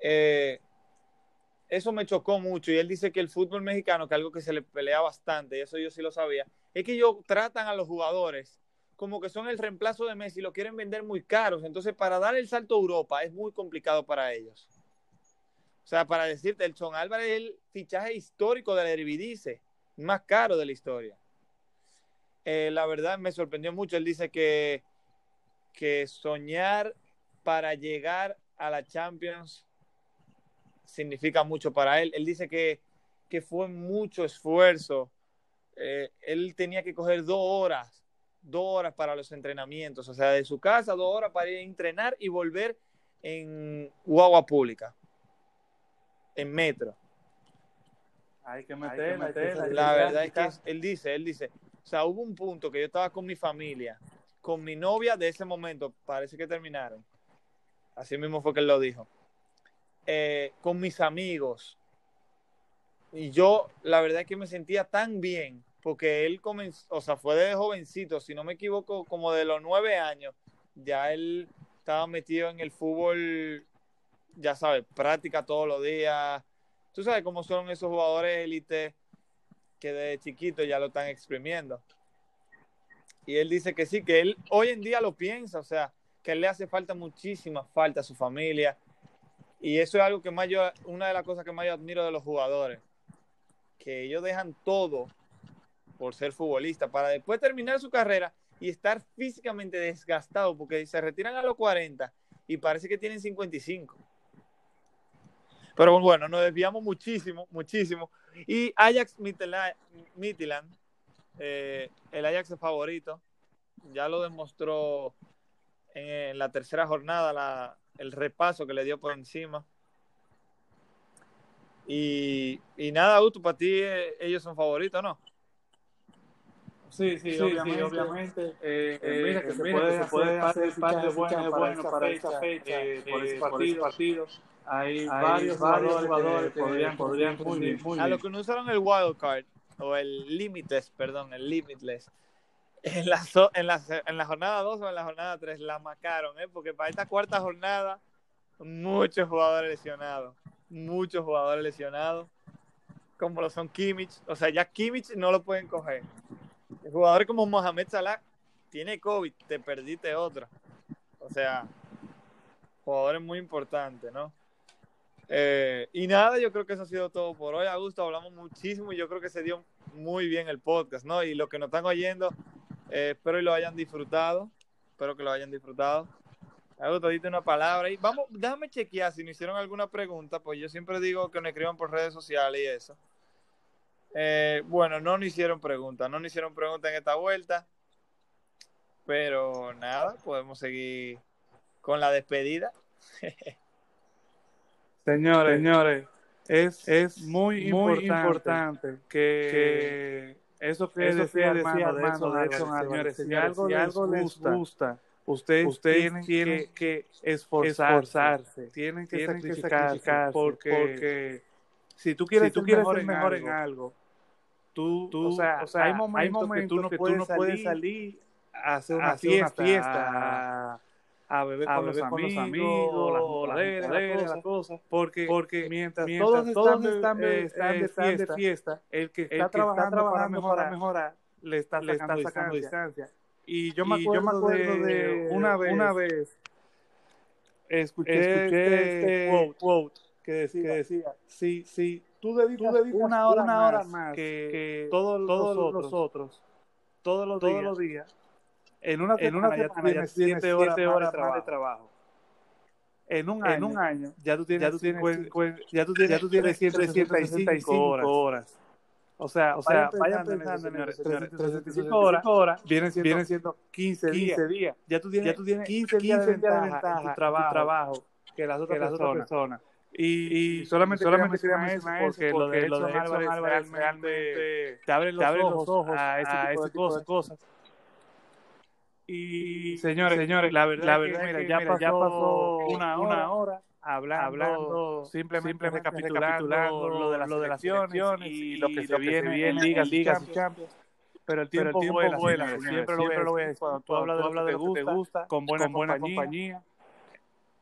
Eh, eso me chocó mucho. Y él dice que el fútbol mexicano, que algo que se le pelea bastante, y eso yo sí lo sabía, es que ellos tratan a los jugadores como que son el reemplazo de Messi, lo quieren vender muy caros. Entonces, para dar el salto a Europa es muy complicado para ellos. O sea, para decirte, el Son Álvarez es el fichaje histórico del Eredivisie, más caro de la historia. Eh, la verdad me sorprendió mucho. Él dice que, que soñar para llegar a la Champions significa mucho para él. Él dice que, que fue mucho esfuerzo. Eh, él tenía que coger dos horas, dos horas para los entrenamientos, o sea, de su casa, dos horas para ir a entrenar y volver en guagua pública, en metro. Hay que Hay meterla, que hay que meterla, La verdad es que él dice, él dice, o sea, hubo un punto que yo estaba con mi familia, con mi novia de ese momento, parece que terminaron. Así mismo fue que él lo dijo. Eh, con mis amigos. Y yo, la verdad es que me sentía tan bien, porque él comenzó, o sea, fue de jovencito, si no me equivoco, como de los nueve años, ya él estaba metido en el fútbol, ya sabes, práctica todos los días. Tú sabes cómo son esos jugadores élite que de chiquito ya lo están exprimiendo. Y él dice que sí, que él hoy en día lo piensa, o sea, que le hace falta muchísima falta a su familia. Y eso es algo que más yo, una de las cosas que más yo admiro de los jugadores, que ellos dejan todo por ser futbolista para después terminar su carrera y estar físicamente desgastado porque se retiran a los 40 y parece que tienen 55. Pero bueno, nos desviamos muchísimo, muchísimo. Y Ajax Midtjylland, eh, el Ajax favorito, ya lo demostró en, la tercera jornada, el repaso que le dio por encima. Y, y nada, Auto, para ti eh, ellos son favoritos, ¿no? Sí, sí, obviamente. Eh, eh, mira que se puede, puede hacer parte bueno, bueno para esta fecha, por, ese partido. Hay, varios, jugadores, que podrían, podrían muy bien. a lo que no usaron el wild card, o el limitless, perdón, el limitless, en la, en la, en la jornada 2 o en la jornada 3 la macaron, ¿eh? porque para esta cuarta jornada, muchos jugadores lesionados, muchos jugadores lesionados, como lo son Kimmich, o sea, ya Kimmich no lo pueden coger. El jugador como Mohamed Salah tiene COVID, te perdiste otra. O sea, jugadores muy importantes, ¿no? Eh, y nada, yo creo que eso ha sido todo por hoy, Augusto. Hablamos muchísimo y yo creo que se dio muy bien el podcast, ¿no? Y los que nos están oyendo, eh, espero y lo hayan disfrutado. Espero que lo hayan disfrutado. Augusto, dite una palabra y vamos, déjame chequear si nos hicieron alguna pregunta, pues yo siempre digo que nos escriban por redes sociales y eso. Eh, bueno, no nos hicieron preguntas, no nos hicieron preguntas en esta vuelta, pero nada, podemos seguir con la despedida. Señores, señores, es, es muy, muy importante, que, eso que eso decía, decía hermano, de señores, si, algo, les gusta, ustedes, tienen, que, esforzarse, tienen que sacrificarse, porque, si tú quieres, ser mejor, en, algo, tú, o, sea, hay, momentos que tú no, puedes, salir, a hacer una, fiesta. a beber, con, los amigos, o la, la, cosa, porque, porque mientras, todos, todos están, de, están, de, fiesta, el que está, trabajando, para, mejorar, mejorar, le está sacando, distancia. Y yo me acuerdo, de, una vez, una vez escuché, este, este quote, que decía, que decía si, si tú dedicas, una, hora, una hora más que, todos, todos los otros, todos los todos los días en una, en una semana, tienes 7 horas, horas más de trabajo. En un, año, en un año ya tú tienes, ya tú tienes, 50, ya tú tienes, ya tú tienes 365 horas. horas. O sea, o sea vayan pensando, señores, señores 365 horas, horas vienen, siendo, vienen siendo 15, 15 días. Ya tú tienes, ya tú tienes 15, 15 días de ventaja, en tu trabajo, trabajo que las otras, que las otras personas. Y, y, solamente, solamente quería mencionar eso porque, lo de Edson Álvarez realmente te abre los, ojos a ese tipo de cosas y señores, señores, la verdad, la verdad es que, ya, pasó, ya, pasó, una, una hora hablando, hablando simplemente, simplemente recapitulando, lo de las, lo de las elecciones y, y, lo que se viene, viene en ligas, ligas y champions. Pero el tiempo, Pero el tiempo vuela, vuela siempre, siempre, lo voy a decir. Cuando tú hablas de lo que te gusta, gusta con buena, con buena compañía, compañía,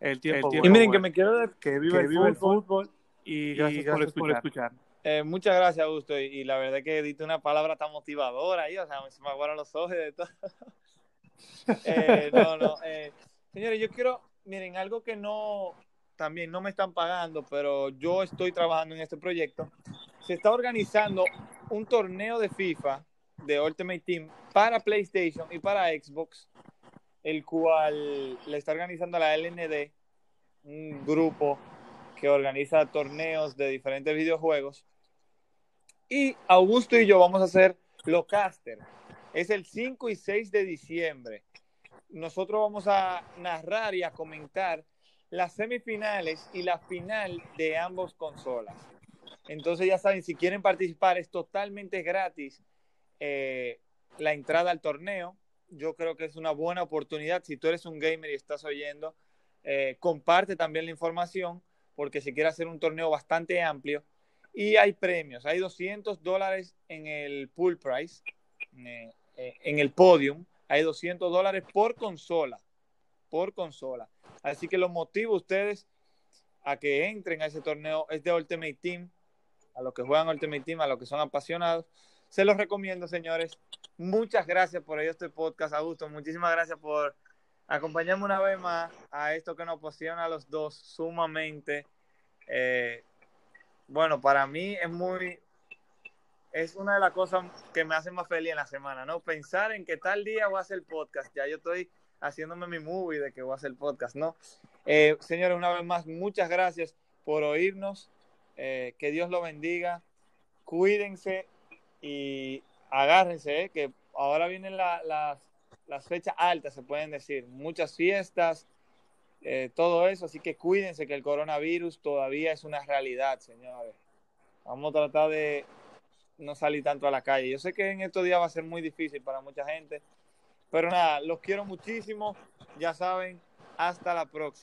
el tiempo, el tiempo Y miren, que me quiero de, que vive, el, fútbol, el fútbol y gracias, y gracias por, escuchar. Eh, muchas gracias, Augusto. Y, y, la verdad que diste una palabra tan motivadora ahí, o sea, se me aguaron los ojos de todo. Eh, no, no. Eh, señores, yo quiero, miren, algo que no, también no me están pagando, pero yo estoy trabajando en este proyecto. Se está organizando un torneo de FIFA de Ultimate Team para PlayStation y para Xbox, el cual le está organizando la LND, un grupo que organiza torneos de diferentes videojuegos. Y Augusto y yo vamos a ser los casters es el 5 y 6 de diciembre. Nosotros vamos a narrar y a comentar las semifinales y la final de ambos consolas. Entonces ya saben, si quieren participar es totalmente gratis eh, la entrada al torneo. Yo creo que es una buena oportunidad. Si tú eres un gamer y estás oyendo, eh, comparte también la información porque se quiere hacer un torneo bastante amplio. Y hay premios, hay 200 dólares en el pool price. Eh, en el podium, hay 200 dólares por consola, por consola. Así que los motivo a ustedes a que entren a ese torneo es de Ultimate Team, a los que juegan Ultimate Team, a los que son apasionados. Se los recomiendo, señores. Muchas gracias por ello este podcast, Augusto. Muchísimas gracias por acompañarme una vez más a esto que nos apasiona a los dos sumamente. Eh, bueno, para mí es muy es una de las cosas que me hace más feliz en la semana, ¿no? Pensar en que tal día voy a hacer podcast, ya yo estoy haciéndome mi movie de que voy a hacer podcast, ¿no? Eh, señores, una vez más, muchas gracias por oírnos, eh, que Dios lo bendiga, cuídense y agárrense, ¿eh? que ahora vienen la, las fechas altas, se pueden decir, muchas fiestas, eh, todo eso, así que cuídense que el coronavirus todavía es una realidad, señores. Vamos a tratar de no salir tanto a la calle. Yo sé que en estos días va a ser muy difícil para mucha gente, pero nada, los quiero muchísimo, ya saben, hasta la próxima.